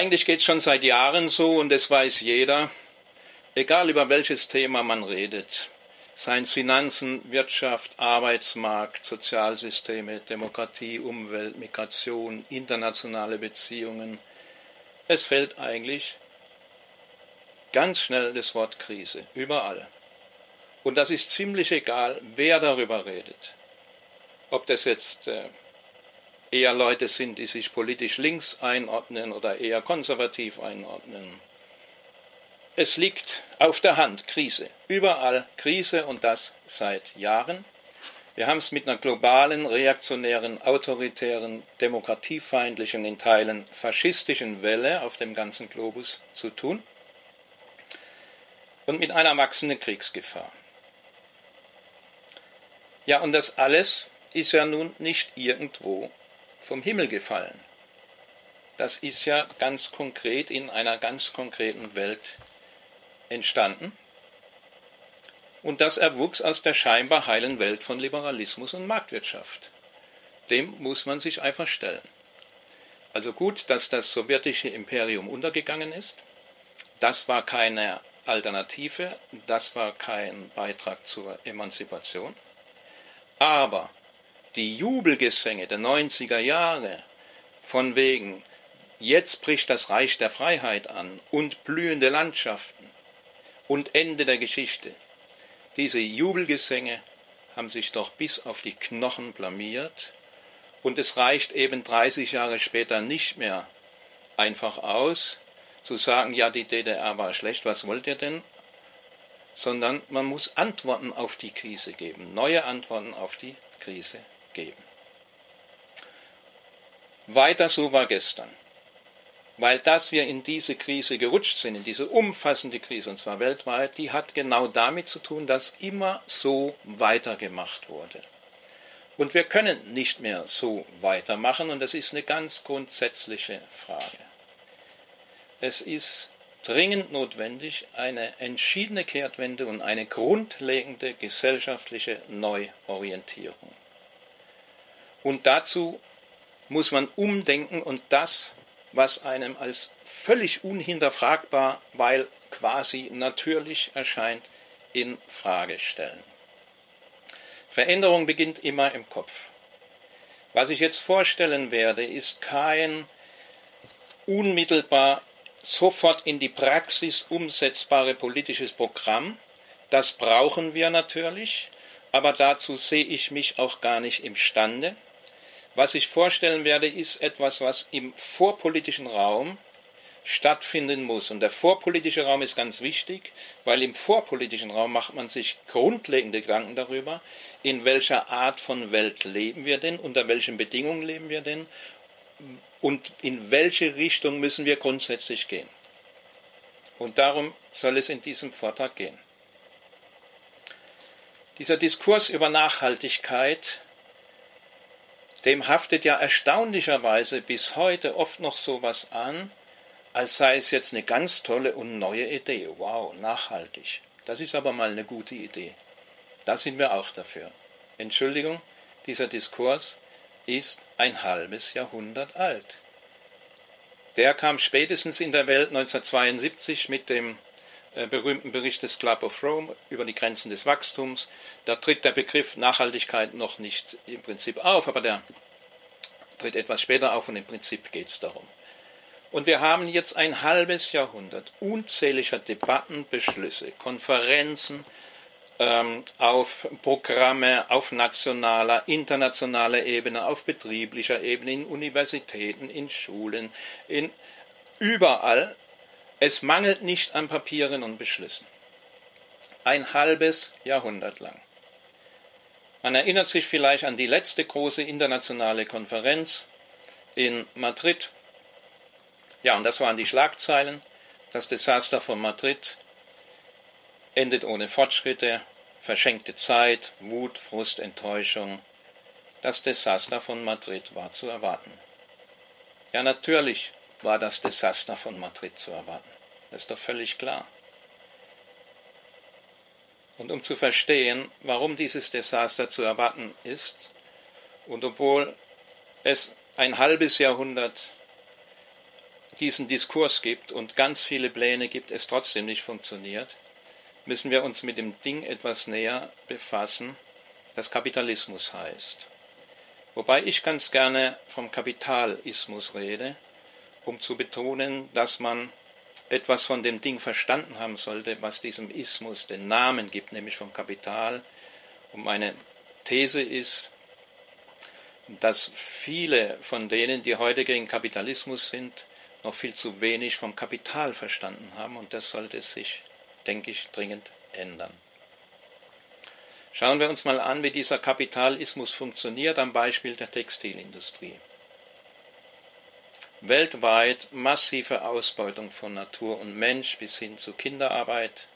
eigentlich geht es schon seit Jahren so und das weiß jeder, egal über welches Thema man redet, seien es Finanzen, Wirtschaft, Arbeitsmarkt, Sozialsysteme, Demokratie, Umwelt, Migration, internationale Beziehungen, es fällt eigentlich ganz schnell das Wort Krise, überall. Und das ist ziemlich egal, wer darüber redet. Ob das jetzt äh, eher Leute sind, die sich politisch links einordnen oder eher konservativ einordnen. Es liegt auf der Hand, Krise. Überall Krise und das seit Jahren. Wir haben es mit einer globalen, reaktionären, autoritären, demokratiefeindlichen, in Teilen faschistischen Welle auf dem ganzen Globus zu tun und mit einer wachsenden Kriegsgefahr. Ja, und das alles ist ja nun nicht irgendwo vom Himmel gefallen. Das ist ja ganz konkret in einer ganz konkreten Welt entstanden. Und das erwuchs aus der scheinbar heilen Welt von Liberalismus und Marktwirtschaft. Dem muss man sich einfach stellen. Also gut, dass das sowjetische Imperium untergegangen ist. Das war keine Alternative, das war kein Beitrag zur Emanzipation. Aber die Jubelgesänge der 90er Jahre von wegen, jetzt bricht das Reich der Freiheit an und blühende Landschaften und Ende der Geschichte, diese Jubelgesänge haben sich doch bis auf die Knochen blamiert und es reicht eben 30 Jahre später nicht mehr einfach aus, zu sagen, ja, die DDR war schlecht, was wollt ihr denn? Sondern man muss Antworten auf die Krise geben, neue Antworten auf die Krise geben. Weiter so war gestern. Weil dass wir in diese Krise gerutscht sind, in diese umfassende Krise, und zwar weltweit, die hat genau damit zu tun, dass immer so weitergemacht wurde. Und wir können nicht mehr so weitermachen, und das ist eine ganz grundsätzliche Frage. Es ist dringend notwendig, eine entschiedene Kehrtwende und eine grundlegende gesellschaftliche Neuorientierung. Und dazu muss man umdenken und das, was einem als völlig unhinterfragbar, weil quasi natürlich erscheint, in Frage stellen. Veränderung beginnt immer im Kopf. Was ich jetzt vorstellen werde, ist kein unmittelbar sofort in die Praxis umsetzbare politisches Programm. Das brauchen wir natürlich, aber dazu sehe ich mich auch gar nicht imstande. Was ich vorstellen werde, ist etwas, was im vorpolitischen Raum stattfinden muss. Und der vorpolitische Raum ist ganz wichtig, weil im vorpolitischen Raum macht man sich grundlegende Gedanken darüber, in welcher Art von Welt leben wir denn, unter welchen Bedingungen leben wir denn und in welche Richtung müssen wir grundsätzlich gehen. Und darum soll es in diesem Vortrag gehen. Dieser Diskurs über Nachhaltigkeit dem haftet ja erstaunlicherweise bis heute oft noch sowas an, als sei es jetzt eine ganz tolle und neue Idee. Wow, nachhaltig. Das ist aber mal eine gute Idee. Da sind wir auch dafür. Entschuldigung, dieser Diskurs ist ein halbes Jahrhundert alt. Der kam spätestens in der Welt 1972 mit dem berühmten Bericht des Club of Rome über die Grenzen des Wachstums. Da tritt der Begriff Nachhaltigkeit noch nicht im Prinzip auf, aber der tritt etwas später auf und im Prinzip geht es darum. Und wir haben jetzt ein halbes Jahrhundert unzähliger Debatten, Beschlüsse, Konferenzen, ähm, auf Programme auf nationaler, internationaler Ebene, auf betrieblicher Ebene, in Universitäten, in Schulen, in überall es mangelt nicht an Papieren und Beschlüssen. Ein halbes Jahrhundert lang. Man erinnert sich vielleicht an die letzte große internationale Konferenz in Madrid. Ja, und das waren die Schlagzeilen. Das Desaster von Madrid endet ohne Fortschritte, verschenkte Zeit, Wut, Frust, Enttäuschung. Das Desaster von Madrid war zu erwarten. Ja, natürlich war das Desaster von Madrid zu erwarten. Das ist doch völlig klar. Und um zu verstehen, warum dieses Desaster zu erwarten ist, und obwohl es ein halbes Jahrhundert diesen Diskurs gibt und ganz viele Pläne gibt, es trotzdem nicht funktioniert, müssen wir uns mit dem Ding etwas näher befassen, das Kapitalismus heißt. Wobei ich ganz gerne vom Kapitalismus rede, um zu betonen, dass man etwas von dem Ding verstanden haben sollte, was diesem Ismus den Namen gibt, nämlich vom Kapital. Und meine These ist, dass viele von denen, die heute gegen Kapitalismus sind, noch viel zu wenig vom Kapital verstanden haben und das sollte sich, denke ich, dringend ändern. Schauen wir uns mal an, wie dieser Kapitalismus funktioniert am Beispiel der Textilindustrie. Weltweit massive Ausbeutung von Natur und Mensch bis hin zu Kinderarbeit,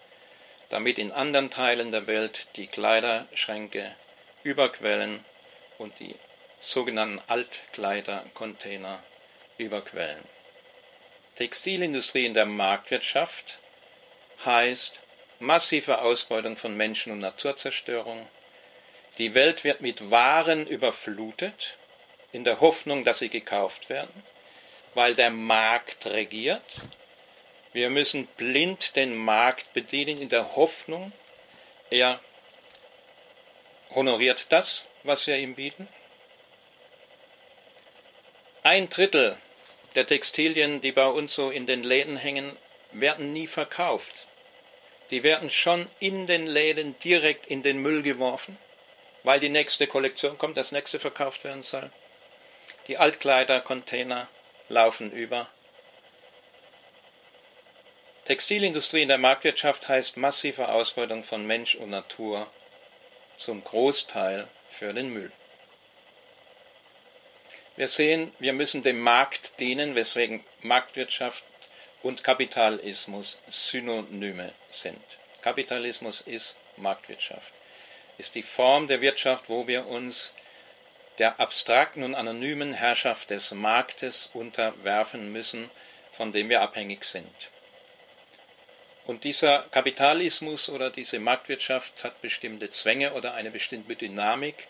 damit in anderen Teilen der Welt die Kleiderschränke überquellen und die sogenannten Altkleidercontainer überquellen. Textilindustrie in der Marktwirtschaft heißt massive Ausbeutung von Menschen und Naturzerstörung. Die Welt wird mit Waren überflutet, in der Hoffnung, dass sie gekauft werden weil der Markt regiert. Wir müssen blind den Markt bedienen in der Hoffnung, er honoriert das, was wir ihm bieten. Ein Drittel der Textilien, die bei uns so in den Läden hängen, werden nie verkauft. Die werden schon in den Läden direkt in den Müll geworfen, weil die nächste Kollektion kommt, das nächste verkauft werden soll. Die Altkleidercontainer laufen über. Textilindustrie in der Marktwirtschaft heißt massive Ausbeutung von Mensch und Natur, zum Großteil für den Müll. Wir sehen, wir müssen dem Markt dienen, weswegen Marktwirtschaft und Kapitalismus Synonyme sind. Kapitalismus ist Marktwirtschaft, ist die Form der Wirtschaft, wo wir uns der abstrakten und anonymen Herrschaft des Marktes unterwerfen müssen, von dem wir abhängig sind. Und dieser Kapitalismus oder diese Marktwirtschaft hat bestimmte Zwänge oder eine bestimmte Dynamik,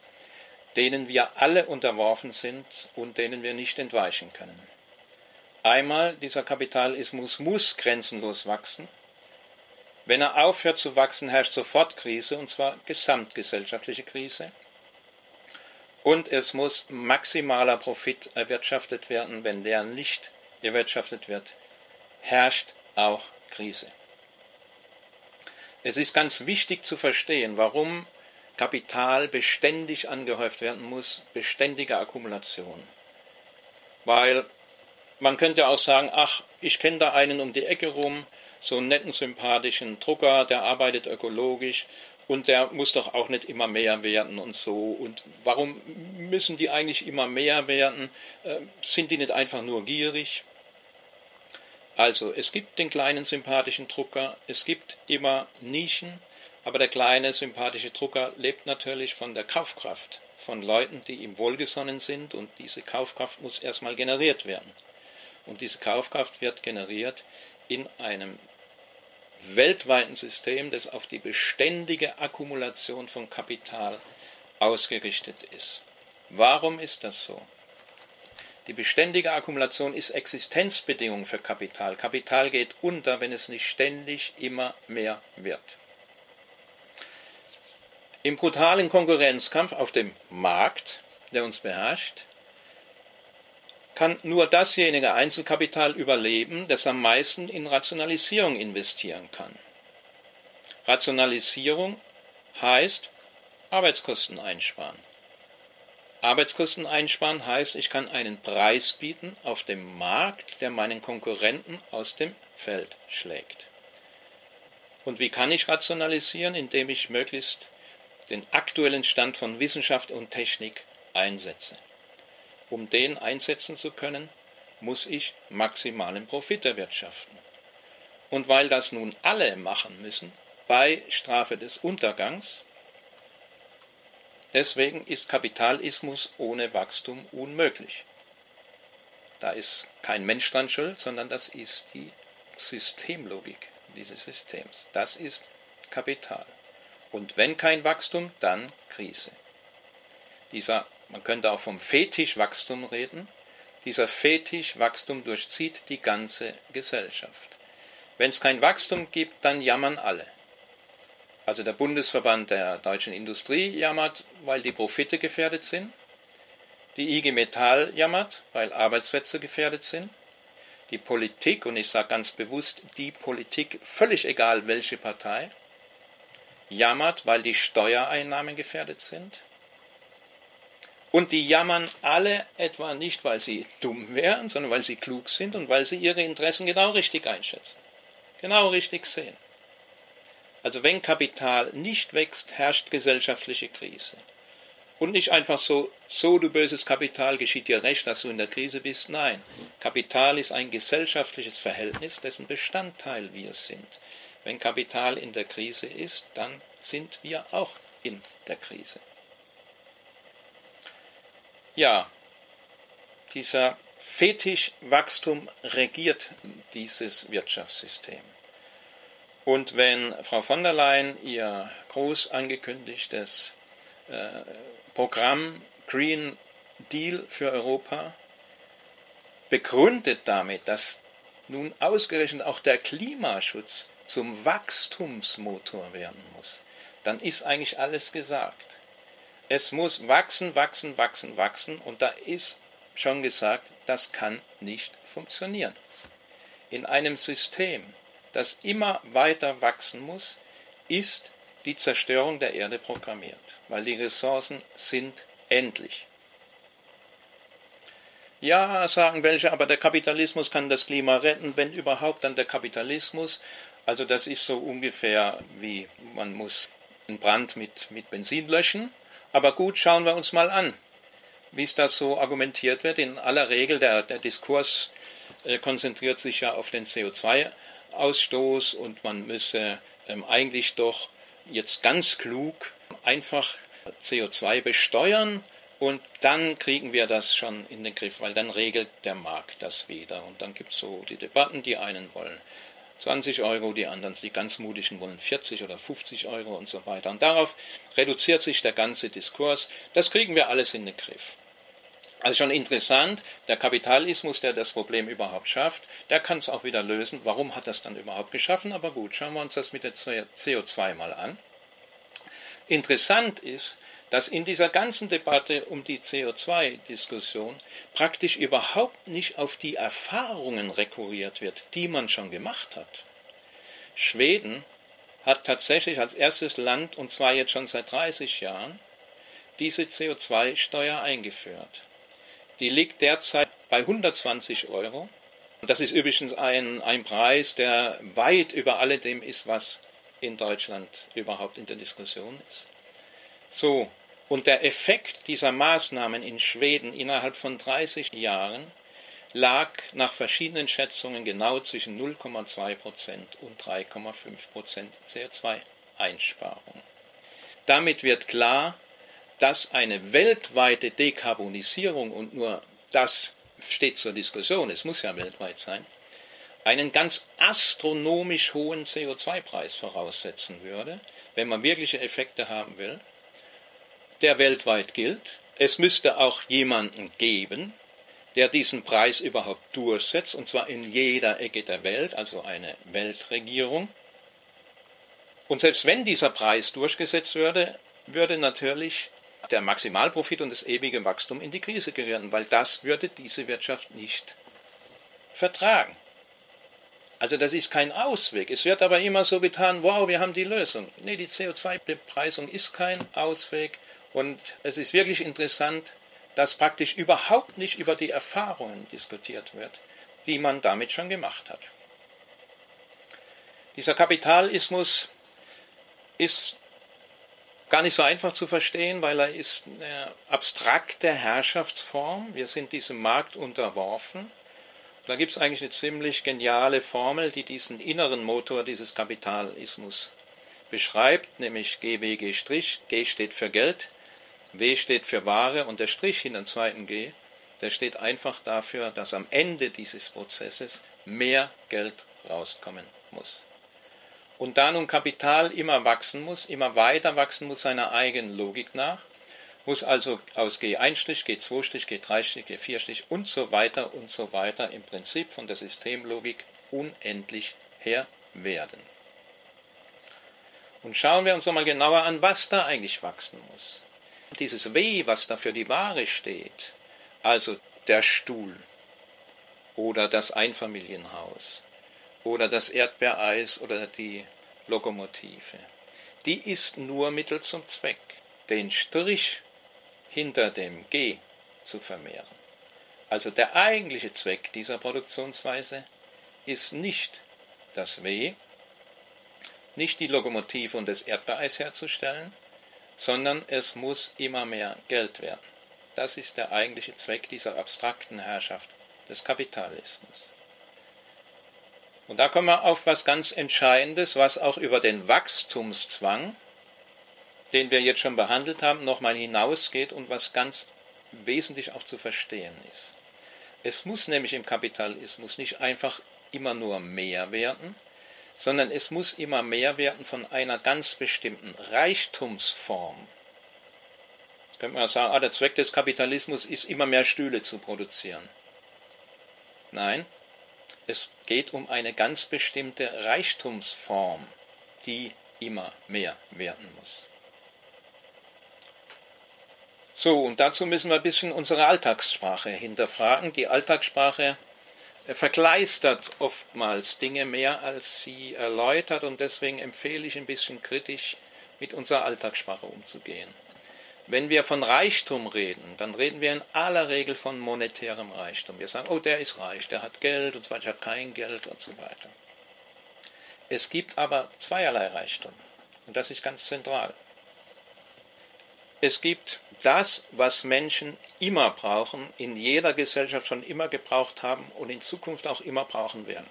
denen wir alle unterworfen sind und denen wir nicht entweichen können. Einmal, dieser Kapitalismus muss grenzenlos wachsen. Wenn er aufhört zu wachsen, herrscht sofort Krise, und zwar gesamtgesellschaftliche Krise. Und es muss maximaler Profit erwirtschaftet werden. Wenn der nicht erwirtschaftet wird, herrscht auch Krise. Es ist ganz wichtig zu verstehen, warum Kapital beständig angehäuft werden muss, beständige Akkumulation. Weil man könnte auch sagen, ach, ich kenne da einen um die Ecke rum, so einen netten, sympathischen Drucker, der arbeitet ökologisch und der muss doch auch nicht immer mehr werden und so. Und warum müssen die eigentlich immer mehr werden? Äh, sind die nicht einfach nur gierig? Also, es gibt den kleinen sympathischen Drucker, es gibt immer Nischen, aber der kleine sympathische Drucker lebt natürlich von der Kaufkraft von Leuten, die ihm wohlgesonnen sind und diese Kaufkraft muss erstmal generiert werden. Und diese Kaufkraft wird generiert in einem weltweiten System, das auf die beständige Akkumulation von Kapital ausgerichtet ist. Warum ist das so? Die beständige Akkumulation ist Existenzbedingung für Kapital. Kapital geht unter, wenn es nicht ständig immer mehr wird. Im brutalen Konkurrenzkampf auf dem Markt, der uns beherrscht, kann nur dasjenige Einzelkapital überleben, das am meisten in Rationalisierung investieren kann. Rationalisierung heißt Arbeitskosten einsparen. Arbeitskosten einsparen heißt, ich kann einen Preis bieten auf dem Markt, der meinen Konkurrenten aus dem Feld schlägt. Und wie kann ich rationalisieren? Indem ich möglichst den aktuellen Stand von Wissenschaft und Technik einsetze. Um den einsetzen zu können, muss ich maximalen Profit erwirtschaften. Und weil das nun alle machen müssen, bei Strafe des Untergangs, deswegen ist Kapitalismus ohne Wachstum unmöglich. Da ist kein Mensch dran schuld, sondern das ist die Systemlogik dieses Systems. Das ist Kapital. Und wenn kein Wachstum, dann Krise. Dieser man könnte auch vom Fetischwachstum reden. Dieser Fetisch Wachstum durchzieht die ganze Gesellschaft. Wenn es kein Wachstum gibt, dann jammern alle. Also der Bundesverband der deutschen Industrie jammert, weil die Profite gefährdet sind. Die IG Metall jammert, weil Arbeitsplätze gefährdet sind. Die Politik, und ich sage ganz bewusst die Politik, völlig egal welche Partei, jammert, weil die Steuereinnahmen gefährdet sind. Und die jammern alle etwa nicht, weil sie dumm wären, sondern weil sie klug sind und weil sie ihre Interessen genau richtig einschätzen, genau richtig sehen. Also wenn Kapital nicht wächst, herrscht gesellschaftliche Krise. Und nicht einfach so, so du böses Kapital, geschieht dir recht, dass du in der Krise bist. Nein, Kapital ist ein gesellschaftliches Verhältnis, dessen Bestandteil wir sind. Wenn Kapital in der Krise ist, dann sind wir auch in der Krise. Ja, dieser Fetischwachstum regiert dieses Wirtschaftssystem. Und wenn Frau von der Leyen ihr groß angekündigtes äh, Programm Green Deal für Europa begründet damit, dass nun ausgerechnet auch der Klimaschutz zum Wachstumsmotor werden muss, dann ist eigentlich alles gesagt. Es muss wachsen, wachsen, wachsen, wachsen und da ist schon gesagt, das kann nicht funktionieren. In einem System, das immer weiter wachsen muss, ist die Zerstörung der Erde programmiert, weil die Ressourcen sind endlich. Ja, sagen welche, aber der Kapitalismus kann das Klima retten, wenn überhaupt dann der Kapitalismus. Also das ist so ungefähr wie man muss einen Brand mit, mit Benzin löschen. Aber gut, schauen wir uns mal an, wie es das so argumentiert wird. In aller Regel, der, der Diskurs äh, konzentriert sich ja auf den CO2-Ausstoß und man müsse ähm, eigentlich doch jetzt ganz klug einfach CO2 besteuern und dann kriegen wir das schon in den Griff, weil dann regelt der Markt das wieder. Und dann gibt es so die Debatten, die einen wollen 20 Euro, die anderen, die ganz mutigen, wollen 40 oder 50 Euro und so weiter. Und darauf reduziert sich der ganze Diskurs. Das kriegen wir alles in den Griff. Also schon interessant, der Kapitalismus, der das Problem überhaupt schafft, der kann es auch wieder lösen. Warum hat es dann überhaupt geschaffen? Aber gut, schauen wir uns das mit der CO2 mal an. Interessant ist, dass in dieser ganzen Debatte um die CO2-Diskussion praktisch überhaupt nicht auf die Erfahrungen rekurriert wird, die man schon gemacht hat. Schweden hat tatsächlich als erstes Land, und zwar jetzt schon seit 30 Jahren, diese CO2-Steuer eingeführt. Die liegt derzeit bei 120 Euro. Und das ist übrigens ein, ein Preis, der weit über alledem ist, was in Deutschland überhaupt in der Diskussion ist. So, und der Effekt dieser Maßnahmen in Schweden innerhalb von 30 Jahren lag nach verschiedenen Schätzungen genau zwischen 0,2% und 3,5% CO2-Einsparung. Damit wird klar, dass eine weltweite Dekarbonisierung, und nur das steht zur Diskussion, es muss ja weltweit sein, einen ganz astronomisch hohen CO2-Preis voraussetzen würde, wenn man wirkliche Effekte haben will, der weltweit gilt. Es müsste auch jemanden geben, der diesen Preis überhaupt durchsetzt, und zwar in jeder Ecke der Welt, also eine Weltregierung. Und selbst wenn dieser Preis durchgesetzt würde, würde natürlich der Maximalprofit und das ewige Wachstum in die Krise geraten, weil das würde diese Wirtschaft nicht vertragen. Also das ist kein Ausweg. Es wird aber immer so getan, wow, wir haben die Lösung. Nee, die CO2-Bepreisung ist kein Ausweg. Und es ist wirklich interessant, dass praktisch überhaupt nicht über die Erfahrungen diskutiert wird, die man damit schon gemacht hat. Dieser Kapitalismus ist gar nicht so einfach zu verstehen, weil er ist eine abstrakte Herrschaftsform. Wir sind diesem Markt unterworfen. Da gibt es eigentlich eine ziemlich geniale Formel, die diesen inneren Motor dieses Kapitalismus beschreibt, nämlich GWG'. G steht für Geld, W steht für Ware und der Strich hinter dem zweiten G, der steht einfach dafür, dass am Ende dieses Prozesses mehr Geld rauskommen muss. Und da nun Kapital immer wachsen muss, immer weiter wachsen muss seiner eigenen Logik nach, muss also aus G1, G2, G3, G4 und so weiter und so weiter im Prinzip von der Systemlogik unendlich her werden. Und schauen wir uns nochmal genauer an, was da eigentlich wachsen muss. Dieses W, was da für die Ware steht, also der Stuhl oder das Einfamilienhaus oder das Erdbeereis oder die Lokomotive, die ist nur Mittel zum Zweck, den Strich hinter dem G zu vermehren. Also der eigentliche Zweck dieser Produktionsweise ist nicht das W, nicht die Lokomotive und das Erdbeereis herzustellen, sondern es muss immer mehr Geld werden. Das ist der eigentliche Zweck dieser abstrakten Herrschaft des Kapitalismus. Und da kommen wir auf was ganz Entscheidendes, was auch über den Wachstumszwang, den wir jetzt schon behandelt haben, nochmal hinausgeht und was ganz wesentlich auch zu verstehen ist. Es muss nämlich im Kapitalismus nicht einfach immer nur mehr werden, sondern es muss immer mehr werden von einer ganz bestimmten Reichtumsform. Könnte man sagen, ah, der Zweck des Kapitalismus ist immer mehr Stühle zu produzieren. Nein, es geht um eine ganz bestimmte Reichtumsform, die immer mehr werden muss. So, und dazu müssen wir ein bisschen unsere Alltagssprache hinterfragen. Die Alltagssprache verkleistert oftmals Dinge mehr, als sie erläutert und deswegen empfehle ich ein bisschen kritisch mit unserer Alltagssprache umzugehen. Wenn wir von Reichtum reden, dann reden wir in aller Regel von monetärem Reichtum. Wir sagen, oh, der ist reich, der hat Geld und so weiter, ich habe kein Geld und so weiter. Es gibt aber zweierlei Reichtum und das ist ganz zentral. Es gibt das, was Menschen immer brauchen, in jeder Gesellschaft schon immer gebraucht haben und in Zukunft auch immer brauchen werden.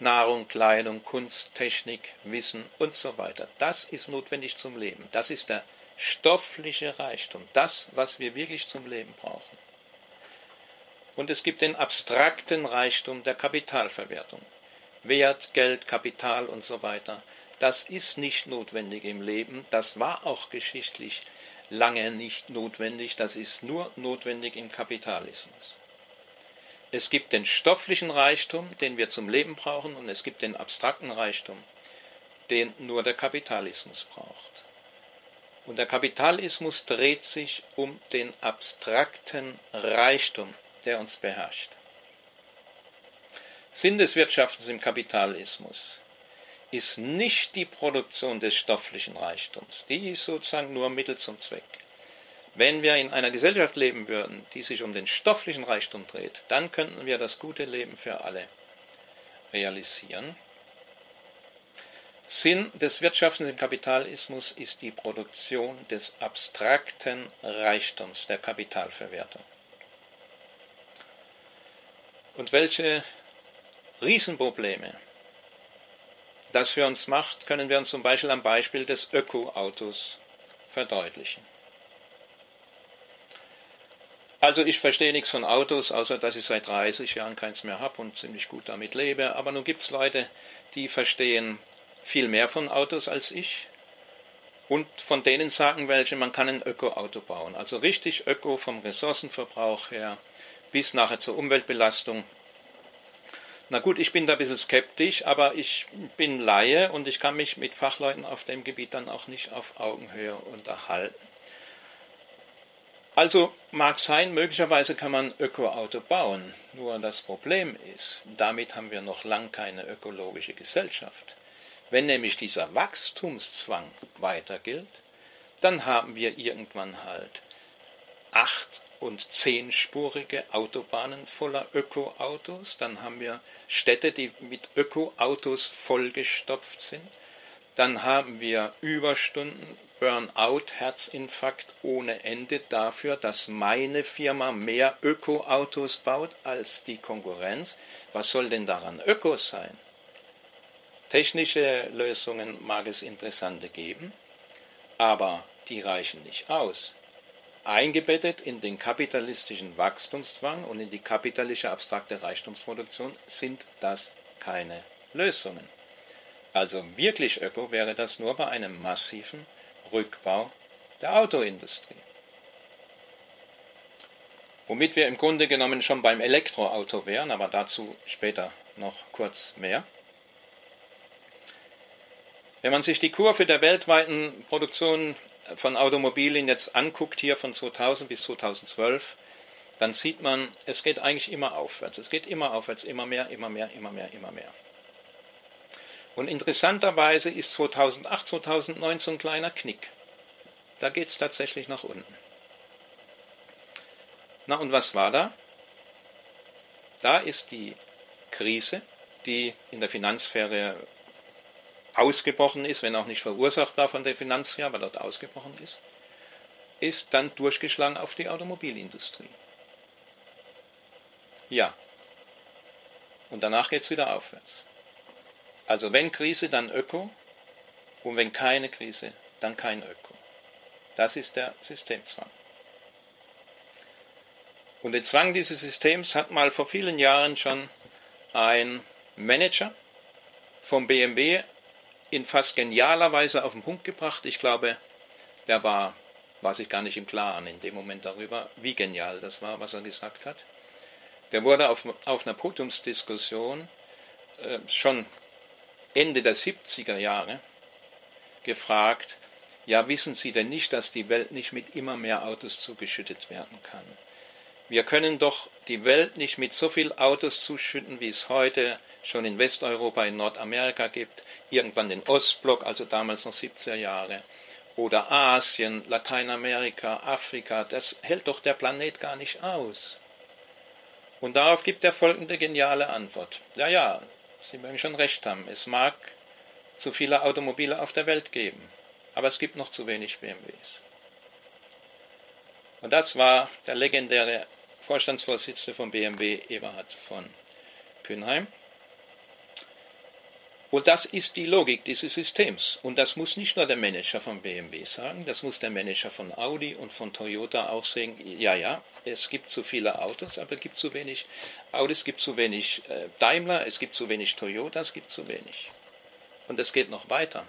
Nahrung, Kleidung, Kunst, Technik, Wissen und so weiter. Das ist notwendig zum Leben. Das ist der stoffliche Reichtum, das, was wir wirklich zum Leben brauchen. Und es gibt den abstrakten Reichtum der Kapitalverwertung. Wert, Geld, Kapital und so weiter. Das ist nicht notwendig im Leben, das war auch geschichtlich lange nicht notwendig, das ist nur notwendig im Kapitalismus. Es gibt den stofflichen Reichtum, den wir zum Leben brauchen, und es gibt den abstrakten Reichtum, den nur der Kapitalismus braucht. Und der Kapitalismus dreht sich um den abstrakten Reichtum, der uns beherrscht. Sinn des Wirtschaftens im Kapitalismus ist nicht die Produktion des stofflichen Reichtums. Die ist sozusagen nur Mittel zum Zweck. Wenn wir in einer Gesellschaft leben würden, die sich um den stofflichen Reichtum dreht, dann könnten wir das gute Leben für alle realisieren. Sinn des Wirtschaftens im Kapitalismus ist die Produktion des abstrakten Reichtums der Kapitalverwertung. Und welche Riesenprobleme das für uns macht, können wir uns zum Beispiel am Beispiel des Öko-Autos verdeutlichen. Also ich verstehe nichts von Autos, außer dass ich seit 30 Jahren keins mehr habe und ziemlich gut damit lebe. Aber nun gibt es Leute, die verstehen viel mehr von Autos als ich. Und von denen sagen welche, man kann ein Öko-Auto bauen. Also richtig Öko vom Ressourcenverbrauch her bis nachher zur Umweltbelastung na gut, ich bin da ein bisschen skeptisch, aber ich bin Laie und ich kann mich mit Fachleuten auf dem Gebiet dann auch nicht auf Augenhöhe unterhalten. Also mag sein, möglicherweise kann man Ökoauto bauen. Nur das Problem ist, damit haben wir noch lang keine ökologische Gesellschaft. Wenn nämlich dieser Wachstumszwang weiter gilt, dann haben wir irgendwann halt acht und zehnspurige Autobahnen voller Ökoautos. Dann haben wir Städte, die mit Ökoautos vollgestopft sind. Dann haben wir Überstunden, Burnout, Herzinfarkt ohne Ende dafür, dass meine Firma mehr Ökoautos baut als die Konkurrenz. Was soll denn daran Öko sein? Technische Lösungen mag es interessante geben, aber die reichen nicht aus eingebettet in den kapitalistischen Wachstumszwang und in die kapitalische abstrakte Reichtumsproduktion sind das keine Lösungen. Also wirklich öko wäre das nur bei einem massiven Rückbau der Autoindustrie. Womit wir im Grunde genommen schon beim Elektroauto wären, aber dazu später noch kurz mehr. Wenn man sich die Kurve der weltweiten Produktion von Automobilen jetzt anguckt, hier von 2000 bis 2012, dann sieht man, es geht eigentlich immer aufwärts. Es geht immer aufwärts, immer mehr, immer mehr, immer mehr, immer mehr. Und interessanterweise ist 2008, 2009 so ein kleiner Knick. Da geht es tatsächlich nach unten. Na und was war da? Da ist die Krise, die in der Finanzsphäre ausgebrochen ist, wenn auch nicht verursacht war von der Finanzsphäre, aber dort ausgebrochen ist, ist dann durchgeschlagen auf die Automobilindustrie. Ja. Und danach geht es wieder aufwärts. Also wenn Krise, dann Öko. Und wenn keine Krise, dann kein Öko. Das ist der Systemzwang. Und den Zwang dieses Systems hat mal vor vielen Jahren schon ein Manager vom BMW in fast genialer Weise auf den Punkt gebracht. Ich glaube, der war, war sich gar nicht im Klaren in dem Moment darüber, wie genial das war, was er gesagt hat. Der wurde auf, auf einer Podiumsdiskussion äh, schon Ende der 70er Jahre gefragt, ja, wissen Sie denn nicht, dass die Welt nicht mit immer mehr Autos zugeschüttet werden kann? Wir können doch die Welt nicht mit so viel Autos zuschütten, wie es heute schon in Westeuropa, in Nordamerika gibt, irgendwann den Ostblock, also damals noch 70er Jahre, oder Asien, Lateinamerika, Afrika, das hält doch der Planet gar nicht aus. Und darauf gibt er folgende geniale Antwort. Ja, ja, Sie mögen schon recht haben, es mag zu viele Automobile auf der Welt geben, aber es gibt noch zu wenig BMWs. Und das war der legendäre Vorstandsvorsitzende von BMW, Eberhard von Kühnheim. Und das ist die Logik dieses Systems. Und das muss nicht nur der Manager von BMW sagen, das muss der Manager von Audi und von Toyota auch sagen. Ja, ja, es gibt zu viele Autos, aber es gibt zu wenig Autos, es gibt zu wenig äh, Daimler, es gibt zu wenig Toyota, es gibt zu wenig. Und es geht noch weiter.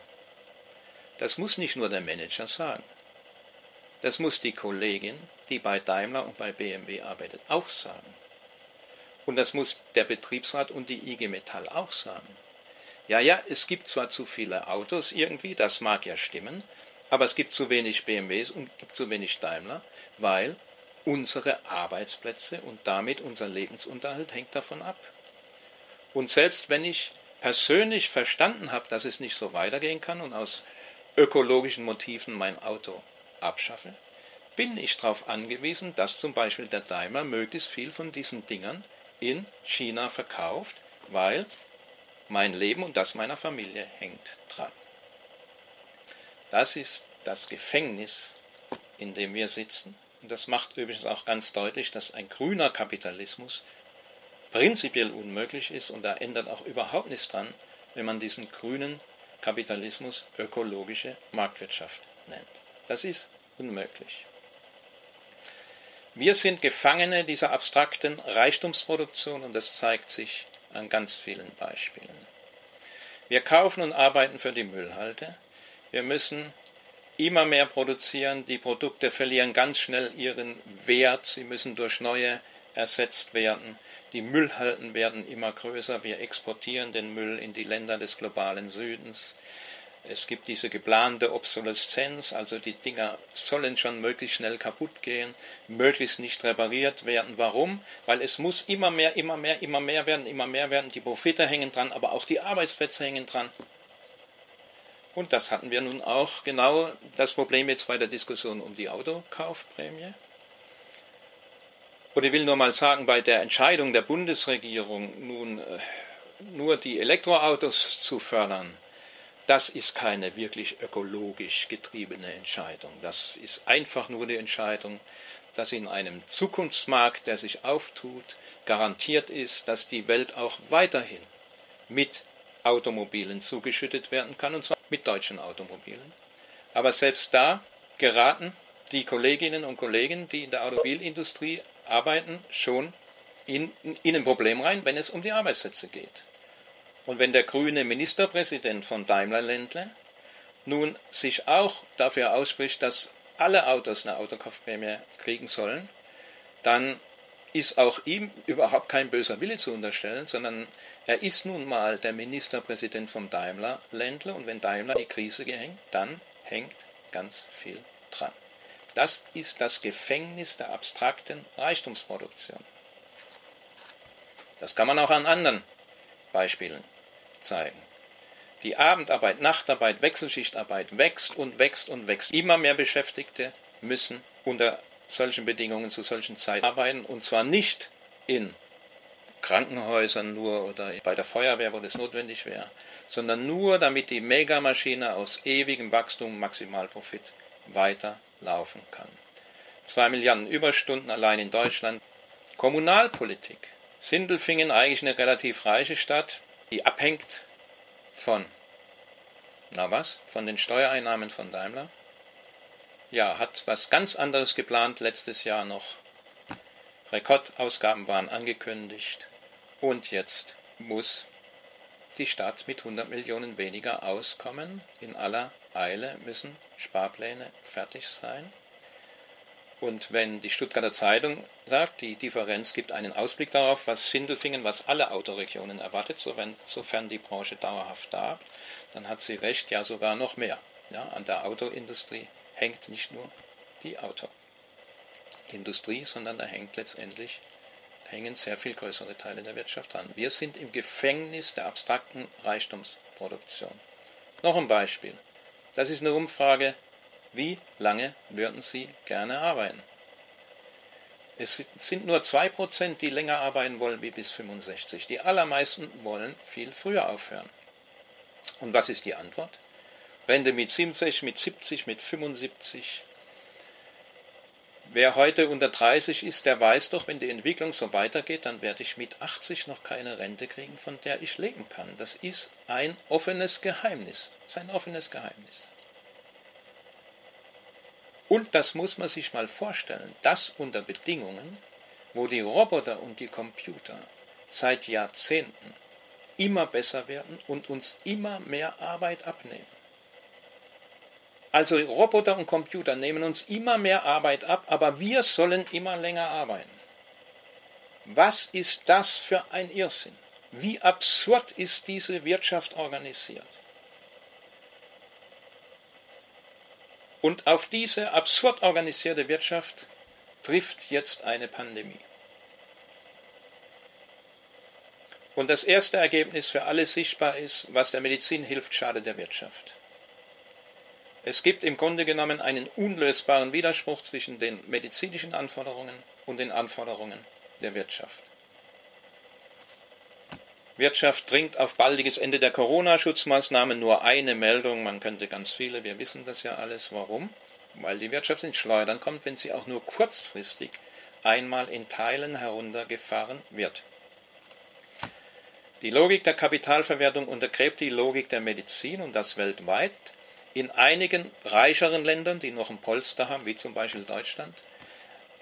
Das muss nicht nur der Manager sagen. Das muss die Kollegin, die bei Daimler und bei BMW arbeitet, auch sagen. Und das muss der Betriebsrat und die IG Metall auch sagen. Ja, ja, es gibt zwar zu viele Autos irgendwie, das mag ja stimmen, aber es gibt zu wenig BMWs und gibt zu wenig Daimler, weil unsere Arbeitsplätze und damit unser Lebensunterhalt hängt davon ab. Und selbst wenn ich persönlich verstanden habe, dass es nicht so weitergehen kann und aus ökologischen Motiven mein Auto abschaffe, bin ich darauf angewiesen, dass zum Beispiel der Daimler möglichst viel von diesen Dingern in China verkauft, weil mein Leben und das meiner Familie hängt dran. Das ist das Gefängnis, in dem wir sitzen. Und das macht übrigens auch ganz deutlich, dass ein grüner Kapitalismus prinzipiell unmöglich ist und da ändert auch überhaupt nichts dran, wenn man diesen grünen Kapitalismus ökologische Marktwirtschaft nennt. Das ist unmöglich. Wir sind Gefangene dieser abstrakten Reichtumsproduktion und das zeigt sich an ganz vielen Beispielen. Wir kaufen und arbeiten für die Müllhalde. Wir müssen immer mehr produzieren. Die Produkte verlieren ganz schnell ihren Wert. Sie müssen durch neue ersetzt werden. Die Müllhalden werden immer größer. Wir exportieren den Müll in die Länder des globalen Südens. Es gibt diese geplante Obsoleszenz, also die Dinger sollen schon möglichst schnell kaputt gehen, möglichst nicht repariert werden. Warum? Weil es muss immer mehr, immer mehr, immer mehr werden, immer mehr werden. Die Profite hängen dran, aber auch die Arbeitsplätze hängen dran. Und das hatten wir nun auch genau das Problem jetzt bei der Diskussion um die Autokaufprämie. Und ich will nur mal sagen, bei der Entscheidung der Bundesregierung nun äh, nur die Elektroautos zu fördern, das ist keine wirklich ökologisch getriebene Entscheidung. Das ist einfach nur die Entscheidung, dass in einem Zukunftsmarkt, der sich auftut, garantiert ist, dass die Welt auch weiterhin mit Automobilen zugeschüttet werden kann, und zwar mit deutschen Automobilen. Aber selbst da geraten die Kolleginnen und Kollegen, die in der Automobilindustrie arbeiten, schon in, in ein Problem rein, wenn es um die Arbeitsplätze geht. Und wenn der grüne Ministerpräsident von Daimler Ländle nun sich auch dafür ausspricht, dass alle Autos eine Autokaufprämie kriegen sollen, dann ist auch ihm überhaupt kein böser Wille zu unterstellen, sondern er ist nun mal der Ministerpräsident vom Daimler-Ländle und wenn Daimler die Krise gehängt, dann hängt ganz viel dran. Das ist das Gefängnis der abstrakten Reichtumsproduktion. Das kann man auch an anderen Beispielen zeigen. Die Abendarbeit, Nachtarbeit, Wechselschichtarbeit wächst und wächst und wächst. Immer mehr Beschäftigte müssen unter solchen Bedingungen zu solchen Zeiten arbeiten und zwar nicht in Krankenhäusern nur oder bei der Feuerwehr, wo das notwendig wäre, sondern nur damit die Megamaschine aus ewigem Wachstum Maximalprofit weiterlaufen kann. Zwei Milliarden Überstunden allein in Deutschland. Kommunalpolitik. Sindelfingen eigentlich eine relativ reiche Stadt, die abhängt von, na was, von den Steuereinnahmen von Daimler ja, hat was ganz anderes geplant letztes Jahr noch. Rekordausgaben waren angekündigt und jetzt muss die Stadt mit 100 Millionen weniger auskommen. In aller Eile müssen Sparpläne fertig sein. Und wenn die Stuttgarter Zeitung sagt, die Differenz gibt einen Ausblick darauf, was Sindelfingen, was alle Autoregionen erwartet, sofern die Branche dauerhaft da, dann hat sie recht, ja sogar noch mehr ja, an der Autoindustrie hängt nicht nur die Autoindustrie, sondern da hängt letztendlich hängen sehr viel größere Teile der Wirtschaft dran. Wir sind im Gefängnis der abstrakten Reichtumsproduktion. Noch ein Beispiel. Das ist eine Umfrage, wie lange würden Sie gerne arbeiten? Es sind nur 2%, die länger arbeiten wollen wie bis 65. Die allermeisten wollen viel früher aufhören. Und was ist die Antwort? Rente mit 70, mit 70, mit 75. Wer heute unter 30 ist, der weiß doch, wenn die Entwicklung so weitergeht, dann werde ich mit 80 noch keine Rente kriegen, von der ich leben kann. Das ist ein offenes Geheimnis. Das ist ein offenes Geheimnis. Und das muss man sich mal vorstellen, das unter Bedingungen, wo die Roboter und die Computer seit Jahrzehnten immer besser werden und uns immer mehr Arbeit abnehmen. Also Roboter und Computer nehmen uns immer mehr Arbeit ab, aber wir sollen immer länger arbeiten. Was ist das für ein Irrsinn? Wie absurd ist diese Wirtschaft organisiert? Und auf diese absurd organisierte Wirtschaft trifft jetzt eine Pandemie. Und das erste Ergebnis für alle sichtbar ist, was der Medizin hilft, schadet der Wirtschaft. Es gibt im Grunde genommen einen unlösbaren Widerspruch zwischen den medizinischen Anforderungen und den Anforderungen der Wirtschaft. Wirtschaft dringt auf baldiges Ende der Corona-Schutzmaßnahmen. Nur eine Meldung, man könnte ganz viele, wir wissen das ja alles. Warum? Weil die Wirtschaft ins Schleudern kommt, wenn sie auch nur kurzfristig einmal in Teilen heruntergefahren wird. Die Logik der Kapitalverwertung untergräbt die Logik der Medizin und das weltweit. In einigen reicheren Ländern, die noch ein Polster haben, wie zum Beispiel Deutschland,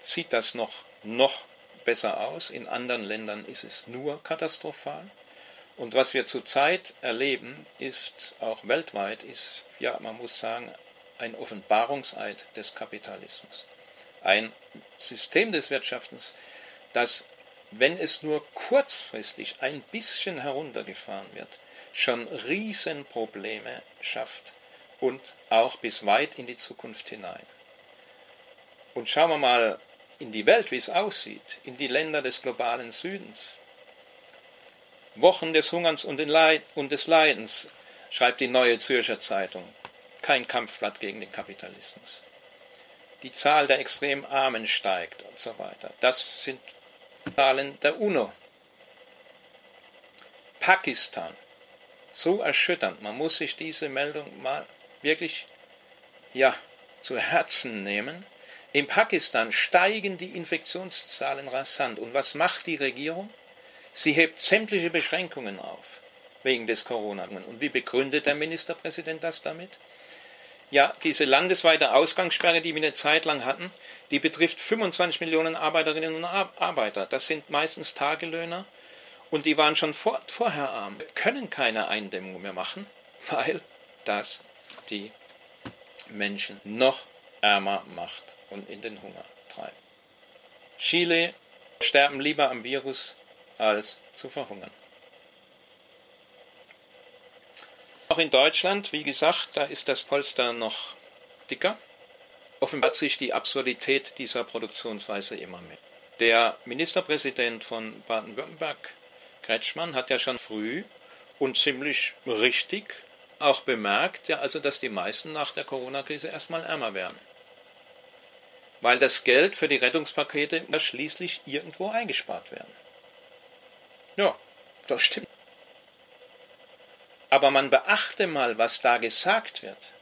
sieht das noch, noch besser aus. In anderen Ländern ist es nur katastrophal. Und was wir zurzeit erleben, ist auch weltweit, ist, ja, man muss sagen, ein Offenbarungseid des Kapitalismus. Ein System des Wirtschaftens, das, wenn es nur kurzfristig ein bisschen heruntergefahren wird, schon Riesenprobleme schafft und auch bis weit in die Zukunft hinein. Und schauen wir mal in die Welt, wie es aussieht, in die Länder des globalen Südens. Wochen des Hungerns und, des Leidens, schreibt die Neue Zürcher Zeitung. Kein Kampfblatt gegen den Kapitalismus. Die Zahl der extrem Armen steigt und so weiter. Das sind Zahlen der UNO. Pakistan. So erschütternd. Man muss sich diese Meldung mal wirklich ja, zu Herzen nehmen. In Pakistan steigen die Infektionszahlen rasant. Und was macht die Regierung? Sie hebt sämtliche Beschränkungen auf wegen des Corona. Und wie begründet der Ministerpräsident das damit? Ja, diese landesweite Ausgangssperre, die wir eine Zeit lang hatten, die betrifft 25 Millionen Arbeiterinnen und Arbeiter. Das sind meistens Tagelöhner und die waren schon vor, vorher arm, können keine Eindämmung mehr machen, weil das die Menschen noch ärmer macht und in den Hunger treibt. Chile sterben lieber am Virus als zu verhungern. Auch in Deutschland, wie gesagt, da ist das Polster noch dicker. Offenbart sich die Absurdität dieser Produktionsweise immer mehr. Der Ministerpräsident von Baden-Württemberg, Kretschmann, hat ja schon früh und ziemlich richtig auch bemerkt, ja, also, dass die meisten nach der Corona-Krise erstmal ärmer werden. Weil das Geld für die Rettungspakete schließlich irgendwo eingespart werden. Ja, das stimmt. Aber man beachte mal, was da gesagt wird.